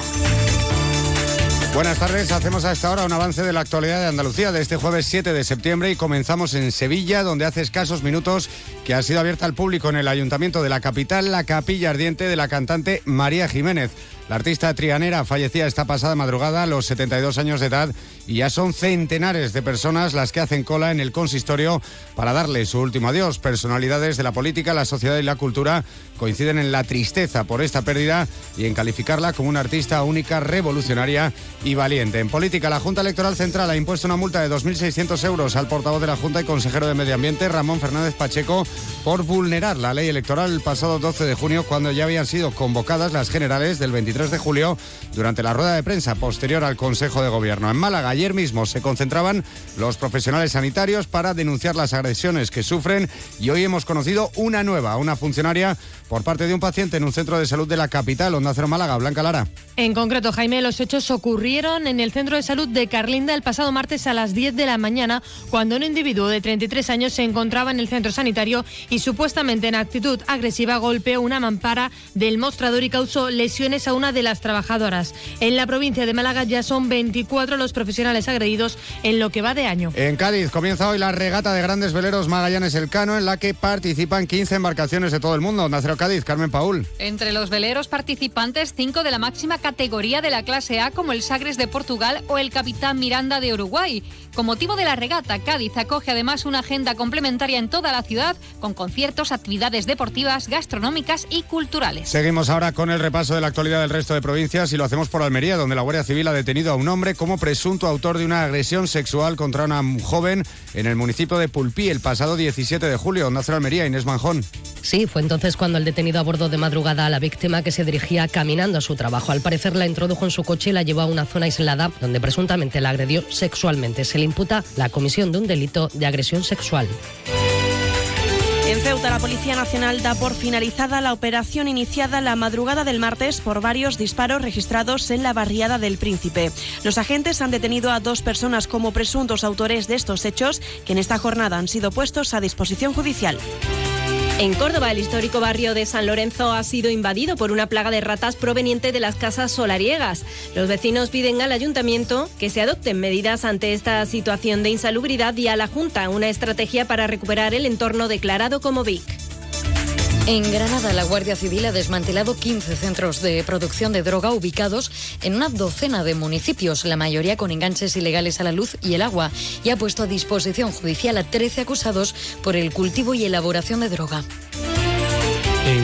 Buenas tardes, hacemos a esta hora un avance de la actualidad de Andalucía de este jueves 7 de septiembre y comenzamos en Sevilla, donde hace escasos minutos que ha sido abierta al público en el ayuntamiento de la capital la capilla ardiente de la cantante María Jiménez. La artista trianera fallecía esta pasada madrugada a los 72 años de edad y ya son centenares de personas las que hacen cola en el consistorio para darle su último adiós. Personalidades de la política, la sociedad y la cultura coinciden en la tristeza por esta pérdida y en calificarla como una artista única, revolucionaria y valiente. En política, la Junta Electoral Central ha impuesto una multa de 2.600 euros al portavoz de la Junta y consejero de Medio Ambiente, Ramón Fernández Pacheco, por vulnerar la ley electoral el pasado 12 de junio, cuando ya habían sido convocadas las generales del 23 de julio durante la rueda de prensa posterior al Consejo de Gobierno. En Málaga, ayer mismo se concentraban los profesionales sanitarios para denunciar las agresiones que sufren y hoy hemos conocido una nueva, una funcionaria por parte de un paciente en un centro de salud de la capital, Onda Cero Málaga. Blanca Lara. En concreto, Jaime, los hechos ocurrieron en el centro de salud de Carlinda el pasado martes a las 10 de la mañana, cuando un individuo de 33 años se encontraba en el centro sanitario y supuestamente en actitud agresiva golpeó una mampara del mostrador y causó lesiones a una de las trabajadoras. En la provincia de Málaga ya son 24 los profesionales agredidos en lo que va de año. En Cádiz comienza hoy la regata de grandes veleros Magallanes Elcano, en la que participan 15 embarcaciones de todo el mundo. Onda Cero Cádiz, Carmen Paul. Entre los veleros participantes, cinco de la máxima categoría de la clase A, como el Sagres de Portugal o el Capitán Miranda de Uruguay. Con motivo de la regata, Cádiz acoge además una agenda complementaria en toda la ciudad, con conciertos, actividades deportivas, gastronómicas y culturales. Seguimos ahora con el repaso de la actualidad del resto de provincias y lo hacemos por Almería, donde la Guardia Civil ha detenido a un hombre como presunto autor de una agresión sexual contra una joven en el municipio de Pulpí el pasado 17 de julio. Onda Cero Almería, Inés Manjón. Sí, fue entonces cuando el detenido abordó de madrugada a la víctima que se dirigía caminando a su trabajo. Al parecer la introdujo en su coche y la llevó a una zona aislada donde presuntamente la agredió sexualmente. Se le imputa la comisión de un delito de agresión sexual. En Ceuta, la Policía Nacional da por finalizada la operación iniciada la madrugada del martes por varios disparos registrados en la barriada del Príncipe. Los agentes han detenido a dos personas como presuntos autores de estos hechos, que en esta jornada han sido puestos a disposición judicial. En Córdoba, el histórico barrio de San Lorenzo ha sido invadido por una plaga de ratas proveniente de las casas solariegas. Los vecinos piden al ayuntamiento que se adopten medidas ante esta situación de insalubridad y a la Junta una estrategia para recuperar el entorno declarado como VIC. En Granada, la Guardia Civil ha desmantelado 15 centros de producción de droga ubicados en una docena de municipios, la mayoría con enganches ilegales a la luz y el agua, y ha puesto a disposición judicial a 13 acusados por el cultivo y elaboración de droga.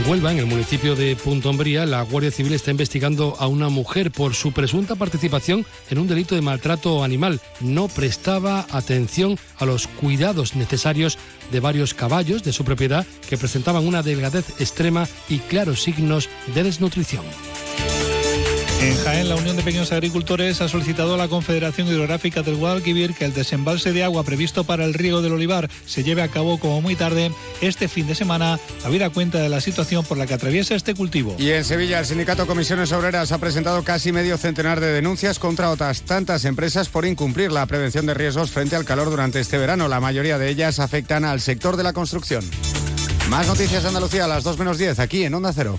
En Huelva, en el municipio de Punto Umbría, la Guardia Civil está investigando a una mujer por su presunta participación en un delito de maltrato animal. No prestaba atención a los cuidados necesarios de varios caballos de su propiedad que presentaban una delgadez extrema y claros signos de desnutrición. En Jaén, la Unión de Pequeños Agricultores ha solicitado a la Confederación Hidrográfica del Guadalquivir que el desembalse de agua previsto para el riego del olivar se lleve a cabo como muy tarde este fin de semana, habida cuenta de la situación por la que atraviesa este cultivo. Y en Sevilla, el sindicato Comisiones Obreras ha presentado casi medio centenar de denuncias contra otras tantas empresas por incumplir la prevención de riesgos frente al calor durante este verano. La mayoría de ellas afectan al sector de la construcción. Más noticias Andalucía a las 2 menos 10 aquí en Onda Cero.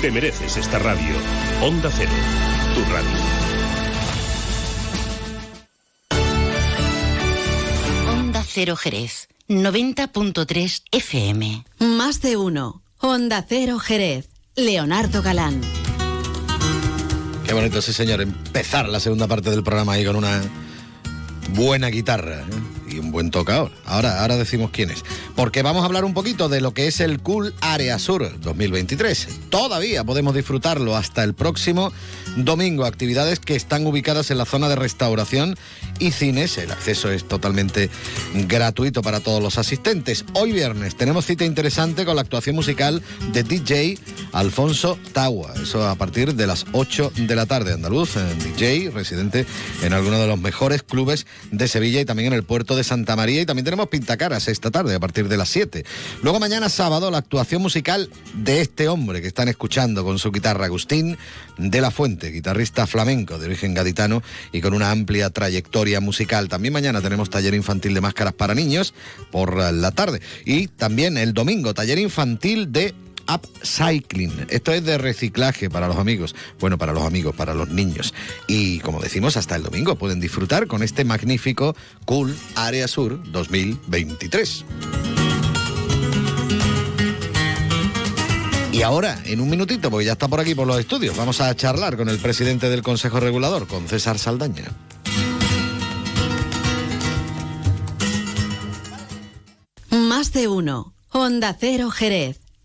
Te mereces esta radio. Onda Cero, tu radio. Onda Cero Jerez, 90.3 FM. Más de uno. Onda Cero Jerez. Leonardo Galán. Qué bonito, sí señor, empezar la segunda parte del programa ahí con una buena guitarra ¿eh? Y un buen tocador. Ahora, ahora decimos quién es. Porque vamos a hablar un poquito de lo que es el Cool Area Sur 2023. Todavía podemos disfrutarlo hasta el próximo domingo. Actividades que están ubicadas en la zona de restauración y cines. El acceso es totalmente gratuito para todos los asistentes. Hoy viernes tenemos cita interesante con la actuación musical de DJ Alfonso Tawa. Eso a partir de las 8 de la tarde. Andaluz, eh, DJ, residente en alguno de los mejores clubes de Sevilla y también en el puerto de Santa María. Y también tenemos Pintacaras esta tarde a partir de las 7. Luego mañana sábado la actuación musical de este hombre que están escuchando con su guitarra Agustín de la Fuente, guitarrista flamenco de origen gaditano y con una amplia trayectoria musical. También mañana tenemos taller infantil de máscaras para niños por la tarde. Y también el domingo, taller infantil de upcycling. Esto es de reciclaje para los amigos. Bueno, para los amigos, para los niños. Y como decimos, hasta el domingo pueden disfrutar con este magnífico Cool Área Sur 2023. Y ahora, en un minutito, porque ya está por aquí por los estudios, vamos a charlar con el presidente del Consejo Regulador, con César Saldaña. Más de uno. Onda Cero Jerez.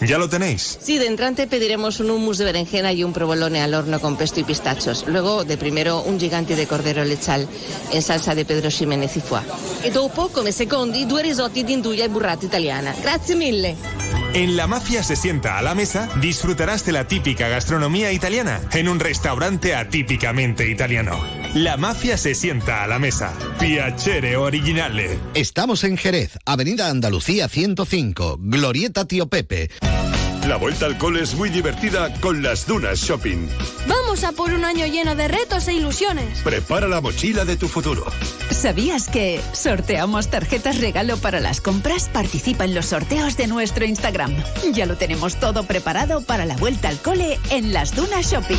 ¿Ya lo tenéis? Sí, de entrante pediremos un hummus de berenjena y un provolone al horno con pesto y pistachos. Luego, de primero, un gigante de cordero lechal en salsa de Pedro Ximénez y foie. E dopo, come secondi, due risotti di induja e burrata italiana. Grazie mille. En La Mafia se sienta a la mesa, disfrutarás de la típica gastronomía italiana en un restaurante atípicamente italiano. La Mafia se sienta a la mesa. Piacere originale. Estamos en Jerez, Avenida Andalucía 105, Glorieta Tío Pepe. La vuelta al cole es muy divertida con las Dunas Shopping. Vamos a por un año lleno de retos e ilusiones. Prepara la mochila de tu futuro. ¿Sabías que sorteamos tarjetas regalo para las compras? Participa en los sorteos de nuestro Instagram. Ya lo tenemos todo preparado para la vuelta al cole en las Dunas Shopping.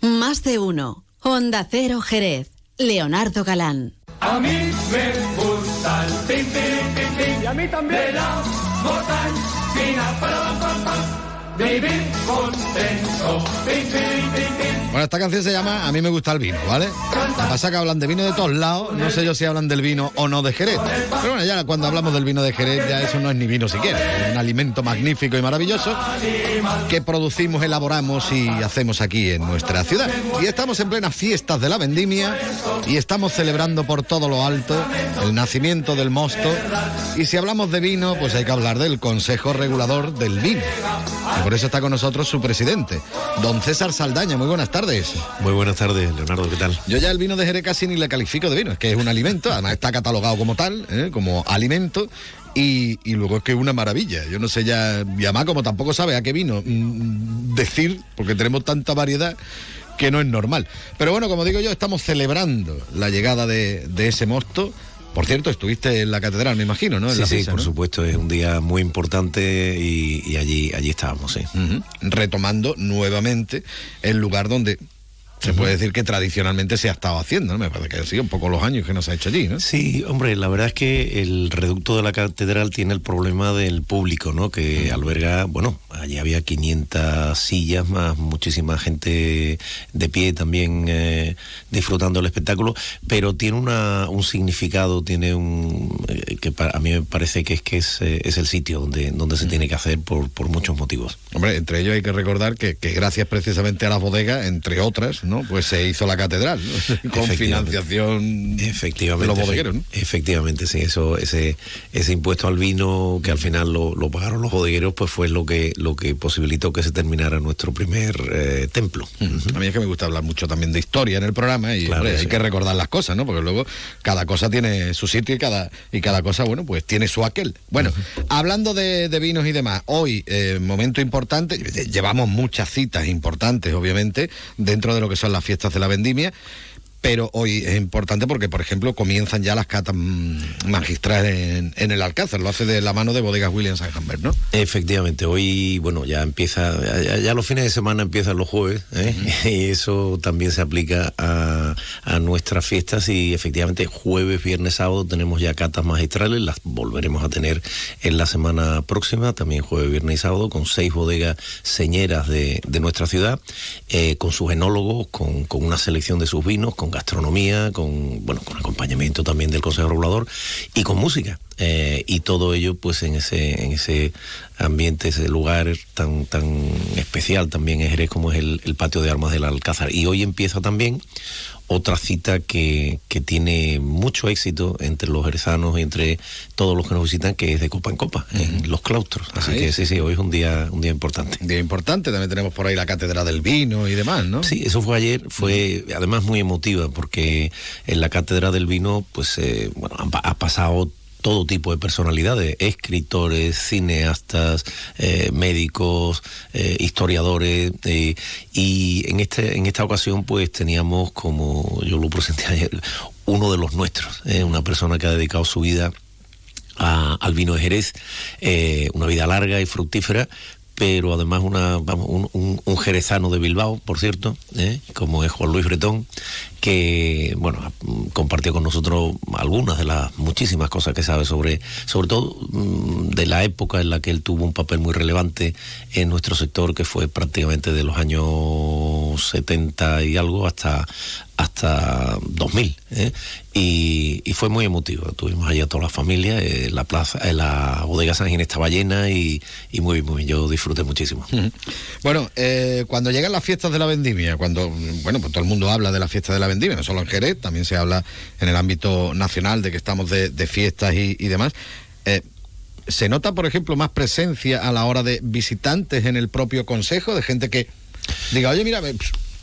Más de uno. Onda Cero Jerez. Leonardo Galán. A mí me gusta el pin, pin, pin, pin. Y a mí también. De la mortancina para pam, pam. Vivir contento. Pin, pin, pin, pin. Bueno, esta canción se llama A mí me gusta el vino, ¿vale? Lo que pasa es que hablan de vino de todos lados, no sé yo si hablan del vino o no de Jerez. Pero bueno, ya cuando hablamos del vino de Jerez, ya eso no es ni vino siquiera, es un alimento magnífico y maravilloso que producimos, elaboramos y hacemos aquí en nuestra ciudad. Y estamos en plenas fiestas de la vendimia y estamos celebrando por todo lo alto el nacimiento del mosto. Y si hablamos de vino, pues hay que hablar del Consejo Regulador del Vino. Y por eso está con nosotros su presidente, don César Saldaña. Muy buenas tardes. Muy buenas tardes, Leonardo, ¿qué tal? Yo ya el vino de Jerez casi ni le califico de vino, es que es un alimento, además está catalogado como tal, ¿eh? como alimento. Y, y, luego es que es una maravilla. Yo no sé ya, y además como tampoco sabe a qué vino mm, decir, porque tenemos tanta variedad que no es normal. Pero bueno, como digo yo, estamos celebrando la llegada de, de ese mosto. Por cierto, estuviste en la catedral, me imagino, ¿no? En sí, la sí, por ¿no? supuesto, es un día muy importante y, y allí, allí estábamos, sí. Retomando nuevamente el lugar donde se puede decir que tradicionalmente se ha estado haciendo, ¿no? Me parece que ha sido un poco los años que nos ha hecho allí, ¿no? Sí, hombre, la verdad es que el reducto de la catedral tiene el problema del público, ¿no? Que alberga, bueno, allí había 500 sillas más muchísima gente de pie también eh, disfrutando del espectáculo, pero tiene una, un significado, tiene un eh, que pa- a mí me parece que es que es, eh, es el sitio donde, donde se tiene que hacer por, por muchos motivos. Hombre, entre ellos hay que recordar que, que gracias precisamente a las bodegas, entre otras, ¿no? Pues se hizo la catedral, ¿no? Con financiación Efectivamente. de los bodegueros, ¿no? Efectivamente, sí, eso, ese, ese impuesto al vino que al final lo, lo pagaron los bodegueros, pues fue lo que, lo que posibilitó que se terminara nuestro primer eh, templo. A mí es que me gusta hablar mucho también de historia en el programa y Claro, hombre, hay que recordar las cosas, ¿no? Porque luego cada cosa tiene su sitio y cada, y cada cosa, bueno, pues tiene su aquel. Bueno, hablando de, de vinos y demás, hoy, eh, momento importante, lle- llevamos muchas citas importantes, obviamente, dentro de lo que son las fiestas de la vendimia. Pero hoy es importante porque, por ejemplo, comienzan ya las catas mm, magistrales en, en el Alcázar. Lo hace de la mano de Bodegas Williams and Humbert, ¿no? Efectivamente, hoy, bueno, ya empieza, ya, ya los fines de semana empiezan los jueves, ¿eh? y eso también se aplica a, a nuestras fiestas y efectivamente jueves, viernes, sábado tenemos ya catas magistrales, las volveremos a tener en la semana próxima, también jueves, viernes y sábado, con seis bodegas señeras de, de nuestra ciudad, eh, con sus enólogos, con, con una selección de sus vinos, con gastronomía, con, bueno, con acompañamiento también del Consejo Regulador y con música. Eh, y todo ello pues en ese en ese ambiente ese lugar tan tan especial también en Jerez como es el, el patio de armas del Alcázar y hoy empieza también otra cita que, que tiene mucho éxito entre los jerezanos y entre todos los que nos visitan que es de copa en copa en los claustros. Así Ahí. que sí sí hoy es un día un día importante. Un día importante, también tenemos por ahí la Cátedra del Vino y demás, ¿no? Sí, eso fue ayer, fue además muy emotiva porque en la cátedra del vino, pues eh, bueno, ha pasado todo tipo de personalidades, escritores, cineastas, eh, médicos, eh, historiadores, eh, y en este, en esta ocasión pues teníamos como yo lo presenté ayer, uno de los nuestros, eh, una persona que ha dedicado su vida a- al vino de Jerez, una vida larga y fructífera, pero además una, un, un- jerezano de Bilbao, por cierto, como es Juan Luis Bretón, que bueno compartió con nosotros algunas de las muchísimas cosas que sabe sobre, sobre todo mm, de la época en la que él tuvo un papel muy relevante en nuestro sector, que fue prácticamente de los años 70 y algo hasta hasta 2000 ¿eh? y, fue muy emotivo. Tuvimos allá toda la familia eh, la plaza eh, la bodega San Ginés estaba llena y, y muy muy bien. Yo disfruté muchísimo. Bueno, eh, cuando llegan las fiestas de la vendimia, cuando, bueno, pues todo el mundo habla de las fiestas de la no solo en Jerez, también se habla en el ámbito nacional de que estamos de, fiestas y, demás. Eh, ¿Se nota, por ejemplo, más presencia a la hora de visitantes en el propio consejo, de gente que diga, oye, mira,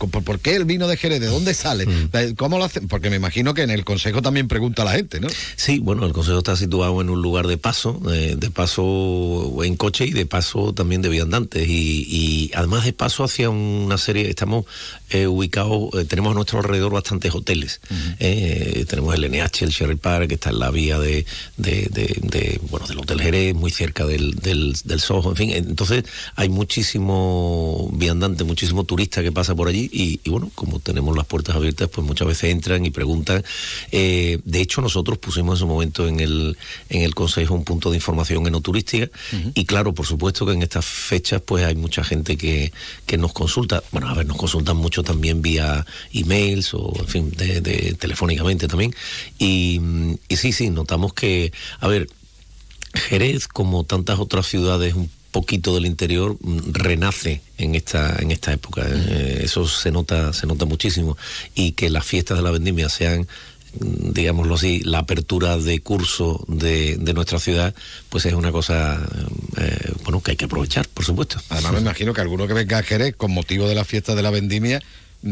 ¿por, qué el vino de Jerez? ¿De dónde sale? Eh, ¿Cómo lo hacen? Porque me imagino que en el consejo también pregunta a la gente, ¿no? Sí, bueno, el consejo está situado en un lugar de paso, eh, de paso en coche y de paso también de viandantes. Y, y además de paso hacia una serie, estamos eh, ubicados, eh, tenemos a nuestro alrededor bastantes hoteles. Eh, tenemos el NH, el Sherry Park, que está en la vía de, de, de- de, bueno, del Hotel Jerez, muy cerca del, del, del Soho, en fin. Entonces hay muchísimo viandante, muchísimo turista que pasa por allí y, bueno, como tenemos las puertas abiertas, pues muchas veces entran y preguntan. Eh, de hecho, nosotros pusimos en su momento en el, en el Consejo un punto de información enoturística y claro, por supuesto que en estas fechas pues hay mucha gente que, que nos consulta. Bueno, a ver, nos consultan mucho también vía emails o, en fin, de, telefónicamente también. Y, y sí, sí, notamos que, a ver, Jerez, como tantas otras ciudades un poquito del interior mm, renace en esta en esta época. Eh, eso se nota se nota muchísimo. Y que las fiestas de la vendimia sean mm, digámoslo así, la apertura de curso de, de nuestra ciudad, pues es una cosa eh, bueno que hay que aprovechar, por supuesto. Además me imagino que alguno que venga a Jerez con motivo de la fiesta de la vendimia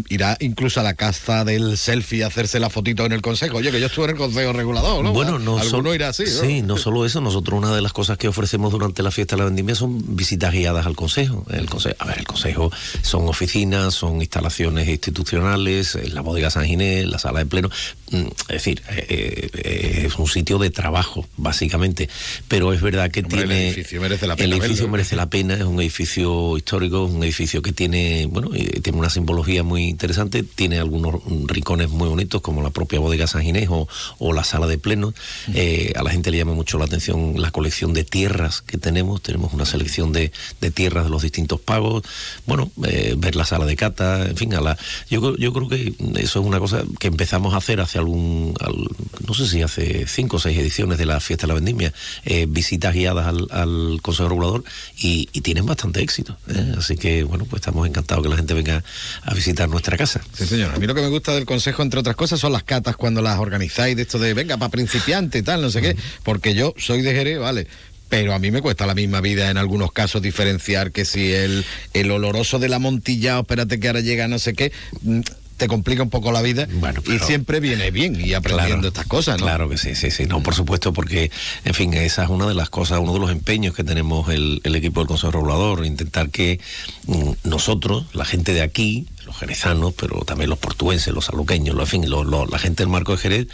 irá incluso a la caza del selfie a hacerse la fotito en el consejo. Oye, que yo estuve en el consejo regulador, ¿no? Bueno, no Alguno irá así, ¿no? Sí, no solo eso, nosotros una de las cosas que ofrecemos durante la fiesta de la vendimia son visitas guiadas al consejo. El consejo, a ver, el consejo son oficinas, son instalaciones institucionales, la bodega San Ginés, la sala de pleno, mm, es decir, eh, eh, es un sitio de trabajo, básicamente. Pero es verdad que tiene. El edificio merece la pena. El edificio verlo. merece la pena, es un edificio histórico, es un edificio que tiene, bueno, eh, tiene una simbología muy interesante, tiene algunos rincones muy bonitos como la propia bodega San Ginés o, o la sala de pleno. Eh, a la gente le llama mucho la atención la colección de tierras que tenemos, tenemos una selección de, de tierras de los distintos pagos, bueno, eh, ver la sala de cata, en fin, a la, yo, creo- yo creo que eso es una cosa que empezamos a hacer hace algún, al- no sé si hace cinco o seis ediciones de la fiesta de la vendimia, eh, visitas guiadas al, al Consejo Regulador y, y tienen bastante éxito. Así que, bueno, pues estamos encantados que la gente venga a visitar nuestra casa. Sí, señor. A mí lo que me gusta del consejo, entre otras cosas, son las catas cuando las organizáis, de esto de venga para principiante y tal, no sé qué, porque yo soy de Jerez, vale. Pero a mí me cuesta la misma vida en algunos casos diferenciar que si el, el oloroso del amontillado, espérate que ahora llega no sé qué, mm, te complica un poco la vida y siempre viene bien y aprendiendo estas cosas, ¿no? Claro que sí, sí, sí. No, por supuesto, porque, en fin, esa es una de las cosas, uno de los empeños que tenemos el, el equipo del Consejo Regulador, intentar que mm, nosotros, la gente de aquí, los jerezanos, pero también los portuenses, los aluqueños, los, en fin, los- los- la gente del marco de Jerez,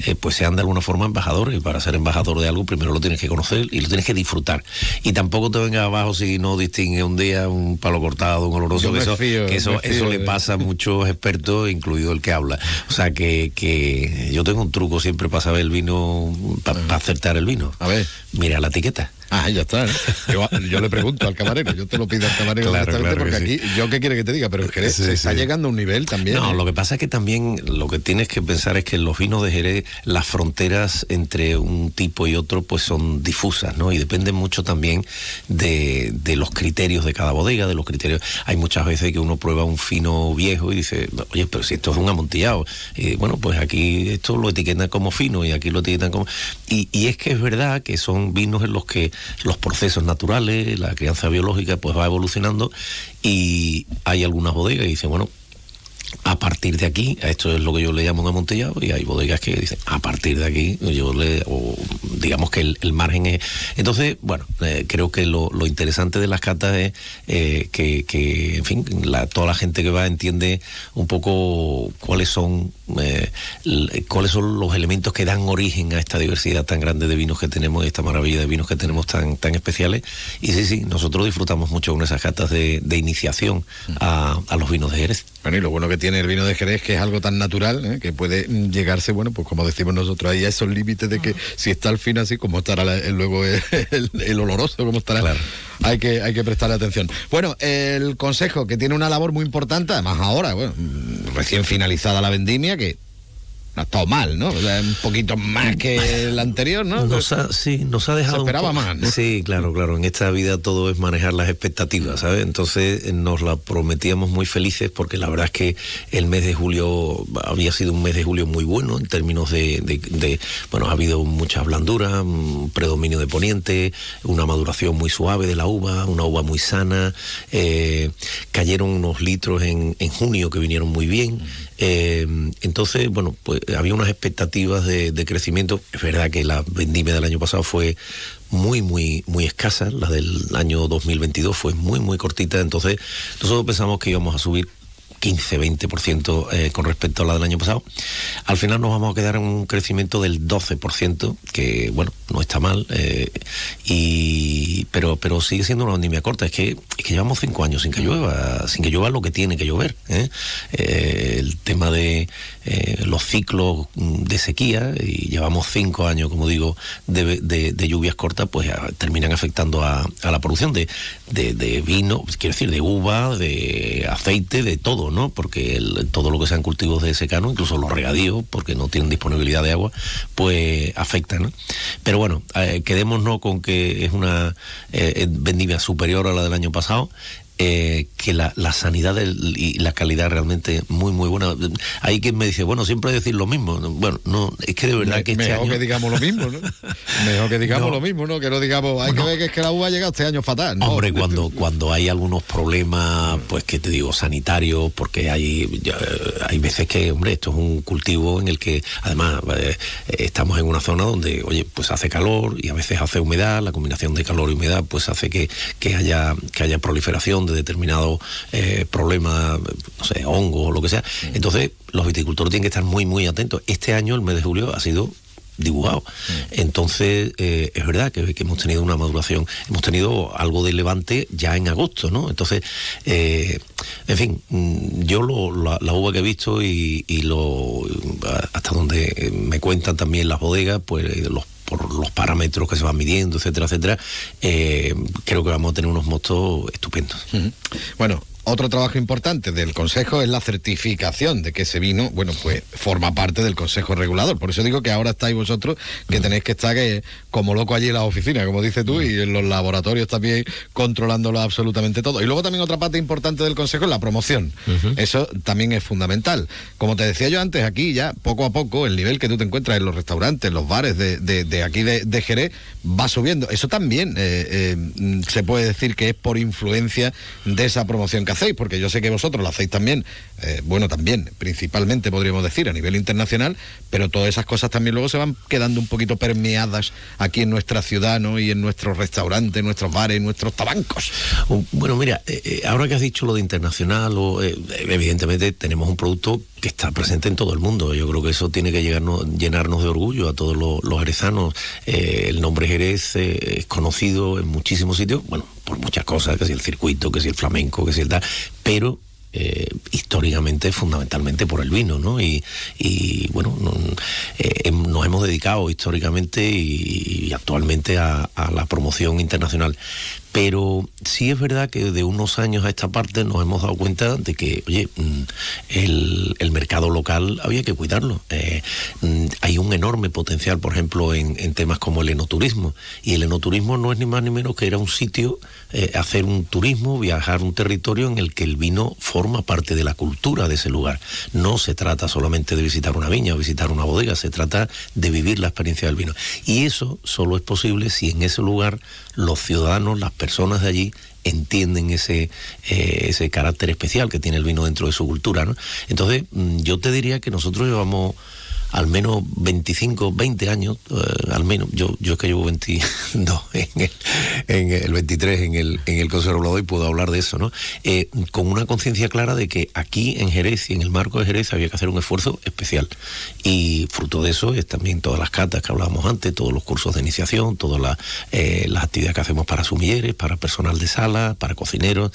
eh, pues sean de alguna forma embajadores. Y para ser embajador de algo, primero lo tienes que conocer y lo tienes que disfrutar. Y tampoco te vengas abajo si no distingue un día un palo cortado, un oloroso, que eso, fío, que eso, eso le pasa a muchos expertos, incluido el que habla. O sea que, que yo tengo un truco siempre para saber el vino, para acertar el vino. A ver. Mira la etiqueta. Ah, ya está. ¿eh? Yo, yo le pregunto al camarero, yo te lo pido al camarero Claro, directamente, claro porque que aquí, yo qué quiere que te diga, pero en Jerez Sí, se está llegando a un nivel también. No, ¿eh? lo que pasa es que también lo que tienes que pensar es que en los vinos de Jerez las fronteras entre un tipo y otro pues son difusas, ¿no? Y dependen mucho también de, de los criterios de cada bodega, de los criterios. Hay muchas veces que uno prueba un fino viejo y dice, oye, pero si esto es un amontillado, y bueno, pues aquí esto lo etiquetan como fino y aquí lo etiquetan como... Y, y es que es verdad que son vinos en los que los procesos naturales, la crianza biológica pues va evolucionando y hay algunas bodegas y dicen, bueno, a partir de aquí, esto es lo que yo le llamo un amontillado, y hay bodegas que dicen, a partir de aquí, yo le, o digamos que el, margen es... Entonces, bueno, eh, creo que lo, lo interesante de las catas es eh, que, que, en fin, toda la gente que va entiende un poco cuáles son, eh, cuáles son los elementos que dan origen a esta diversidad tan grande de vinos que tenemos, y esta maravilla de vinos que tenemos tan, tan especiales. Y sí, sí, nosotros disfrutamos mucho con esas catas de, de iniciación a, a los vinos de Jerez. Bueno, y lo bueno que tiene el vino de Jerez que es algo tan natural ¿eh? que puede llegarse, bueno, pues como decimos nosotros, ahí a esos límites de que si está al fin así, como estará la- el- luego el, el- el oloroso, como estará. Hay que, hay que prestarle atención. Bueno, el consejo que tiene una labor muy importante, además ahora, bueno, recién finalizada la vendimia, que no ha estado mal, ¿no? O sea, un poquito más que el anterior, ¿no? Nos ha, sí, nos ha dejado. Se esperaba más, ¿no? Sí, claro, claro. En esta vida todo es manejar las expectativas, ¿sabes? Entonces eh, nos la prometíamos muy felices porque la verdad es que el mes de julio había sido un mes de julio muy bueno en términos de. de- de- bueno, ha habido mucha blandura, un predominio de poniente, una maduración muy suave de la uva, una uva muy sana. eh, cayeron unos litros en, en junio que vinieron muy bien. Eh, entonces, bueno, pues había unas expectativas de, de crecimiento. Es verdad que la vendimia del año pasado fue muy, muy, muy escasa. La del año 2022 fue muy, muy cortita. Entonces, nosotros pensamos que íbamos a subir 15-20% eh, con respecto a la del año pasado. Al final nos vamos a quedar en un crecimiento del 12%, que bueno, no está mal, eh, y, pero, pero sigue siendo una vendimia corta. Es que, que llevamos cinco años sin que llueva, sin que llueva lo que tiene que llover. ¿eh? el tema de los ciclos de sequía, y llevamos cinco años, como digo, de, lluvias cortas, pues terminan afectando a, la producción de, de, vino, quiero decir, de uva, de aceite, de todo, ¿no? Porque todo lo que sean cultivos de secano, incluso los regadíos, porque no tienen disponibilidad de agua, pues afectan, Pero bueno, eh, quedémonos con que es una eh, vendimia superior a la del año pasado eh, que la, sanidad y la calidad realmente muy muy buena. Hay quien me dice, bueno, siempre decir lo mismo. Bueno, no, es que de verdad que este Mejor que digamos lo mismo, ¿no? Mejor que digamos lo mismo, ¿no? Que no digamos, hay que ver que es que la uva ha llegado este año fatal, ¿no? Hombre, cuando, cuando hay algunos problemas, pues que te digo, sanitarios, porque hay, hay veces que, hombre, esto es un cultivo en el que, además, eh, estamos en una zona donde, oye, pues hace calor y a veces hace humedad, la combinación de calor y humedad, pues hace que, que haya, que haya proliferación de determinado eh, problema, no sé, hongo o lo que sea. Entonces, los viticultores tienen que estar muy, muy atentos. Este año, el mes de julio, ha sido dibujado. Entonces, eh, es verdad que, hemos tenido una maduración, hemos tenido algo de levante ya en agosto, ¿no? Entonces, eh, en fin, mm, yo la, uva que he visto y, y, lo hasta donde me cuentan también las bodegas, pues los por los parámetros que se van midiendo, etcétera, etcétera, eh, creo que vamos a tener unos motos estupendos. Bueno, otro trabajo importante del Consejo es la certificación de que ese vino, bueno, pues forma parte del Consejo Regulador. Por eso digo que ahora estáis vosotros, que mm. tenéis que estar que, como loco allí en las oficinas, como dices tú, y en los laboratorios también controlándolo absolutamente todo. Y luego también otra parte importante del Consejo es la promoción. Eso también es fundamental. Como te decía yo antes, aquí ya poco a poco el nivel que tú te encuentras en los restaurantes, en los bares de, aquí de, Jerez, va subiendo. Eso también eh, eh, se puede decir que es por influencia de esa promoción hacéis, porque yo sé que vosotros lo hacéis también, eh, bueno, también, principalmente podríamos decir a nivel internacional, pero todas esas cosas también luego se van quedando un poquito permeadas aquí en nuestra ciudad, ¿no? Y en nuestros restaurantes, nuestros bares, nuestros tabancos. Bueno, mira, eh, eh, ahora que has dicho lo de internacional, evidentemente tenemos un producto que está presente en todo el mundo. Yo creo que eso tiene que llegarnos, llenarnos de orgullo a todos los, los jerezanos. el nombre Jerez es conocido en muchísimos sitios, bueno, por muchas cosas, que si el circuito, que si el flamenco, que si el tal, pero eh, históricamente, fundamentalmente por el vino, ¿no? Y, bueno, eh, nos hemos dedicado históricamente y, actualmente a, la promoción internacional. Pero sí es verdad que de unos años a esta parte nos hemos dado cuenta de que, oye, mm, el, mercado local había que cuidarlo. Eh, mm, hay un enorme potencial, por ejemplo, en, temas como el enoturismo. Y el enoturismo no es ni más ni menos que ir a un sitio, eh, hacer un turismo, viajar un territorio en el que el vino forma parte de la cultura de ese lugar. No se trata solamente de visitar una viña o visitar una bodega, se trata de vivir la experiencia del vino. Y eso solo es posible si en ese lugar los ciudadanos, las personas de allí entienden ese, eh, ese carácter especial que tiene el vino dentro de su cultura. Entonces, mm, yo te diría que nosotros llevamos al menos 25, 20 años, eh, al menos, yo, yo es que llevo 22 en el, 23 en el, en el Consejo Regulador y puedo hablar de eso, ¿no? Eh, con una conciencia clara de que aquí en Jerez y en el marco de Jerez había que hacer un esfuerzo especial. Y fruto de eso es también todas las catas que hablábamos antes, todos los cursos de iniciación, todas las, eh, las actividades que hacemos para sumilleres, para personal de sala, para cocineros.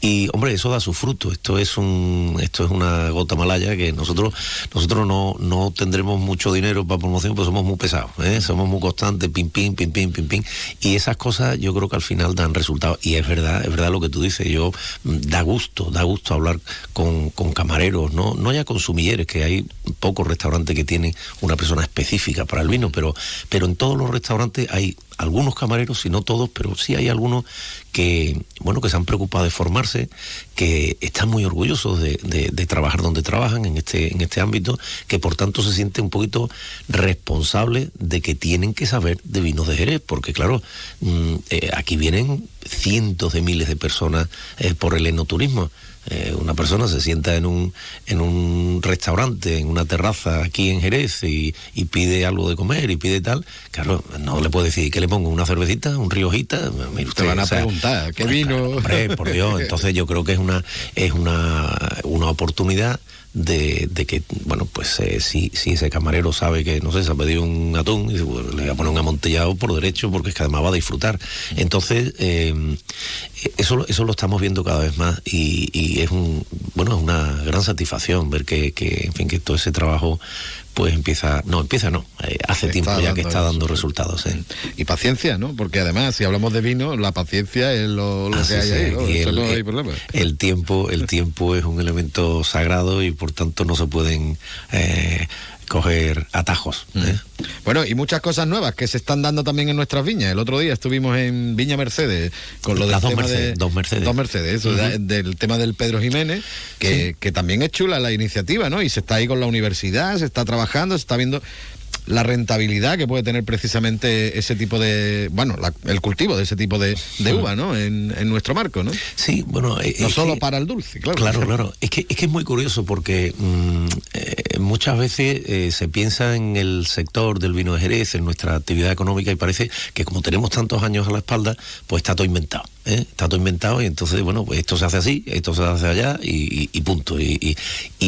Y, hombre, eso da su fruto. Esto es un esto es una gota malaya que nosotros, nosotros no, no tendremos tendremos mucho dinero para promoción, pues somos muy pesados, ¿eh? somos muy constantes, pim, pim, pim, pim, pim, pim. Y esas cosas yo creo que al final dan resultados. Y es verdad, es verdad lo que tú dices, yo mm, da gusto, da gusto hablar con, camareros, no, no ya con sumilleres, que hay pocos restaurantes que tienen una persona específica para el vino, pero, pero en todos los restaurantes hay algunos camareros, si no todos, pero sí hay algunos que, bueno, que se han preocupado de formarse, que están muy orgullosos de, trabajar donde trabajan en este, en este ámbito, que por tanto se sienten un poquito responsables de que tienen que saber de vinos de Jerez, porque claro, mm, eh, aquí vienen cientos de miles de personas eh, por el enoturismo Eh, una persona se sienta en un, en un restaurante, en una terraza aquí en Jerez y, pide algo de comer y pide tal, claro, no le puedo decir, ¿qué le pongo? ¿Una cervecita? ¿Un riojita? Te van a preguntar, ¿qué vino? hombre, por Dios, entonces yo creo que es una, es una, una oportunidad de, que, bueno, pues eh, si, ese camarero sabe que, no sé, se ha pedido un atún, y le voy a poner un amontillado por derecho porque es que además va a disfrutar. Entonces, eh, eso, eso lo estamos viendo cada vez más y, y, es un, bueno, es una gran satisfacción ver que, que, en fin, que todo ese trabajo pues empieza, no, empieza no, eh, hace tiempo ya que está dando resultados. ¿eh? Y paciencia, ¿no? Porque además, si hablamos de vino, la paciencia es lo, que hay ahí, el, no hay problema. El tiempo, el tiempo es un elemento sagrado y por tanto no se pueden eh, coger atajos. ¿eh? Bueno, y muchas cosas nuevas que se están dando también en nuestras viñas. El otro día estuvimos en Viña Mercedes con lo del dos tema Mercedes, de dos Mercedes, dos Mercedes del tema del Pedro Jiménez, que, que también es chula la iniciativa, ¿no? Y se está ahí con la universidad, se está trabajando, se está viendo la rentabilidad que puede tener precisamente ese tipo de, bueno, el cultivo de ese tipo de, uva, ¿no? En, nuestro marco, ¿no? Sí, bueno. no solo para el dulce, claro. Claro, claro. Es que es, que es muy curioso porque mm, eh, muchas veces eh, se piensa en el sector del vino de Jerez, en nuestra actividad económica, y parece que como tenemos tantos años a la espalda, pues está todo inventado. ¿Eh? está todo inventado y entonces, bueno, pues esto se hace así, esto se hace allá y, punto. Y,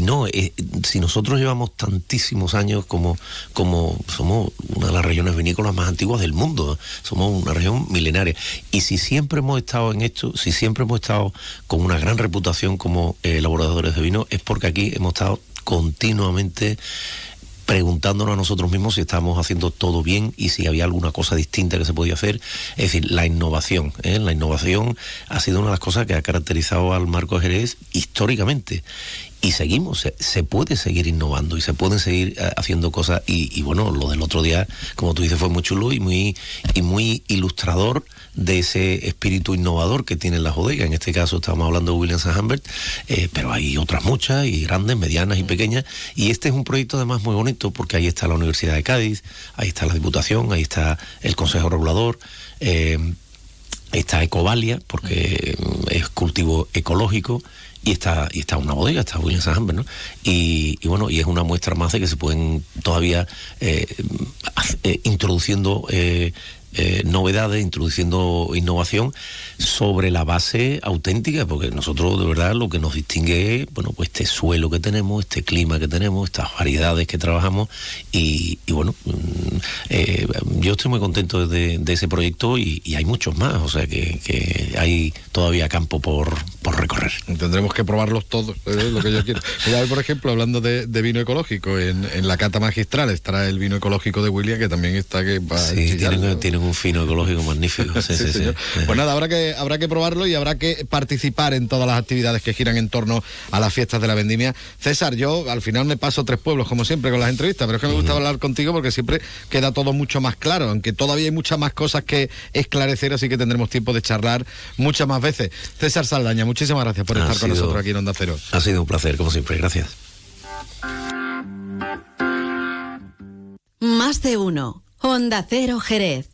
no, eh, si nosotros llevamos tantísimos años como, como somos una de las regiones vinícolas más antiguas del mundo, somos una región milenaria, y si siempre hemos estado en esto, si siempre hemos estado con una gran reputación como eh, elaboradores de vino, es porque aquí hemos estado continuamente preguntándonos a nosotros mismos si estábamos haciendo todo bien y si había alguna cosa distinta que se podía hacer. Es decir, la innovación. ¿eh? La innovación ha sido una de las cosas que ha caracterizado al Marco Jerez históricamente y seguimos, se, puede seguir innovando y se pueden seguir eh, haciendo cosas y, bueno, lo del otro día, como tú dices, fue muy chulo y muy, y muy ilustrador de ese espíritu innovador que tiene la bodega. En este caso estamos hablando de Williams Humbert, eh, pero hay otras muchas y grandes, medianas y pequeñas y este es un proyecto además muy bonito porque ahí está la Universidad de Cádiz, ahí está la Diputación, ahí está el Consejo Regulador. Eh, está Ecovalia, porque es cultivo ecológico, y está, y está una bodega, está Williams Amber, ¿no? Y, bueno, y es una muestra más de que se pueden todavía eh, eh, introduciendo eh, eh, novedades, introduciendo innovación sobre la base auténtica, porque nosotros de verdad lo que nos distingue es, bueno, pues este suelo que tenemos, este clima que tenemos, estas variedades que trabajamos y, bueno, mm, eh, yo estoy muy contento de, ese proyecto y, hay muchos más, o sea que, hay todavía campo por, por, recorrer. Tendremos que probarlos todos, es lo que yo quiero. por ejemplo, hablando de, vino ecológico, en, la cata magistral estará el vino ecológico de William, que también está que va sí, tienen, un fino ecológico magnífico. Pues nada, habrá que, habrá que probarlo y habrá que participar en todas las actividades que giran en torno a las fiestas de la vendimia. César, yo al final me paso tres pueblos, como siempre, con las entrevistas, pero es que me gusta hablar contigo porque siempre queda todo mucho más claro, aunque todavía hay muchas más cosas que esclarecer, así que tendremos tiempo de charlar muchas más veces. César Saldaña, muchísimas gracias por estar con nosotros aquí en Onda Cero. Ha sido un placer, como siempre, gracias. Más de uno. Onda Cero Jerez.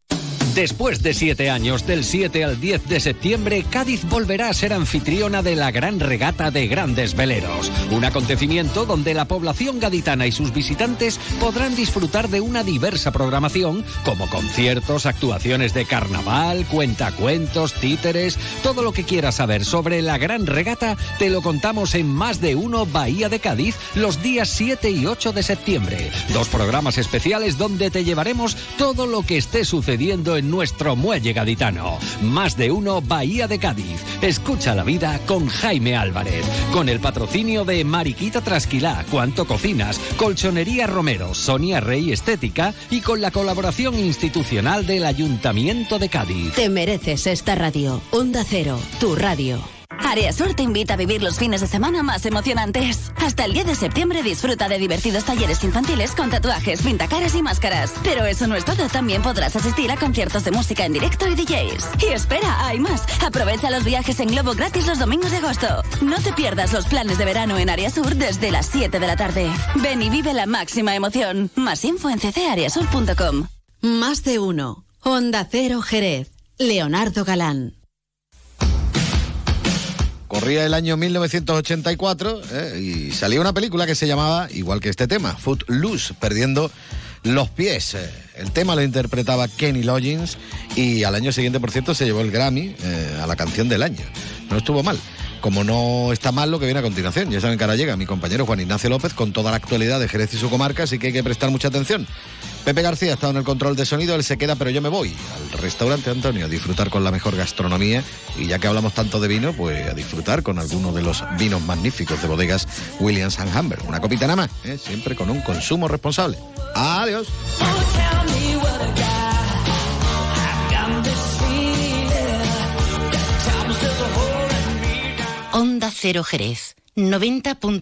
Después de siete años, del 7 al 10 de septiembre, Cádiz volverá a ser anfitriona de la Gran Regata de Grandes Veleros. Un acontecimiento donde la población gaditana y sus visitantes podrán disfrutar de una diversa programación, como conciertos, actuaciones de carnaval, cuentacuentos, títeres. Todo lo que quieras saber sobre la Gran Regata te lo contamos en Más de Uno Bahía de Cádiz los días 7 y 8 de septiembre. Dos programas especiales donde te llevaremos todo lo que esté sucediendo en nuestro muelle gaditano. Más de uno Bahía de Cádiz. Escucha la vida con Jaime Álvarez. Con el patrocinio de Mariquita Trasquilá, Cuanto Cocinas, Colchonería Romero, Sonia Rey Estética y con la colaboración institucional del Ayuntamiento de Cádiz. Te mereces esta radio. Onda Cero, tu radio. Área Sur te invita a vivir los fines de semana más emocionantes. Hasta el 10 de septiembre disfruta de divertidos talleres infantiles con tatuajes, pintacaras y máscaras. Pero eso no es todo, también podrás asistir a conciertos de música en directo y DJs. Y espera, hay más. Aprovecha los viajes en globo gratis los domingos de agosto. No te pierdas los planes de verano en Área Sur desde las 7 de la tarde. Ven y vive la máxima emoción. Más info en ccareasur.com. Más de uno. Onda Cero Jerez. Leonardo Galán. Corría el año 1984 eh, y salía una película que se llamaba, igual que este tema, Footloose, perdiendo los pies. Eh, el tema lo interpretaba Kenny Loggins y al año siguiente, por cierto, se llevó el Grammy eh, a la canción del año. No estuvo mal. Como no está mal lo que viene a continuación, ya saben que ahora llega mi compañero Juan Ignacio López con toda la actualidad de Jerez y su comarca, así que hay que prestar mucha atención. Pepe García ha estado en el control de sonido, él se queda, pero yo me voy al restaurante Antonio a disfrutar con la mejor gastronomía y ya que hablamos tanto de vino, pues a disfrutar con alguno de los vinos magníficos de bodegas Williams and Humber. Una copita nada más, ¿eh? siempre con un consumo responsable. Adiós. Onda Cero Jerez, 90.3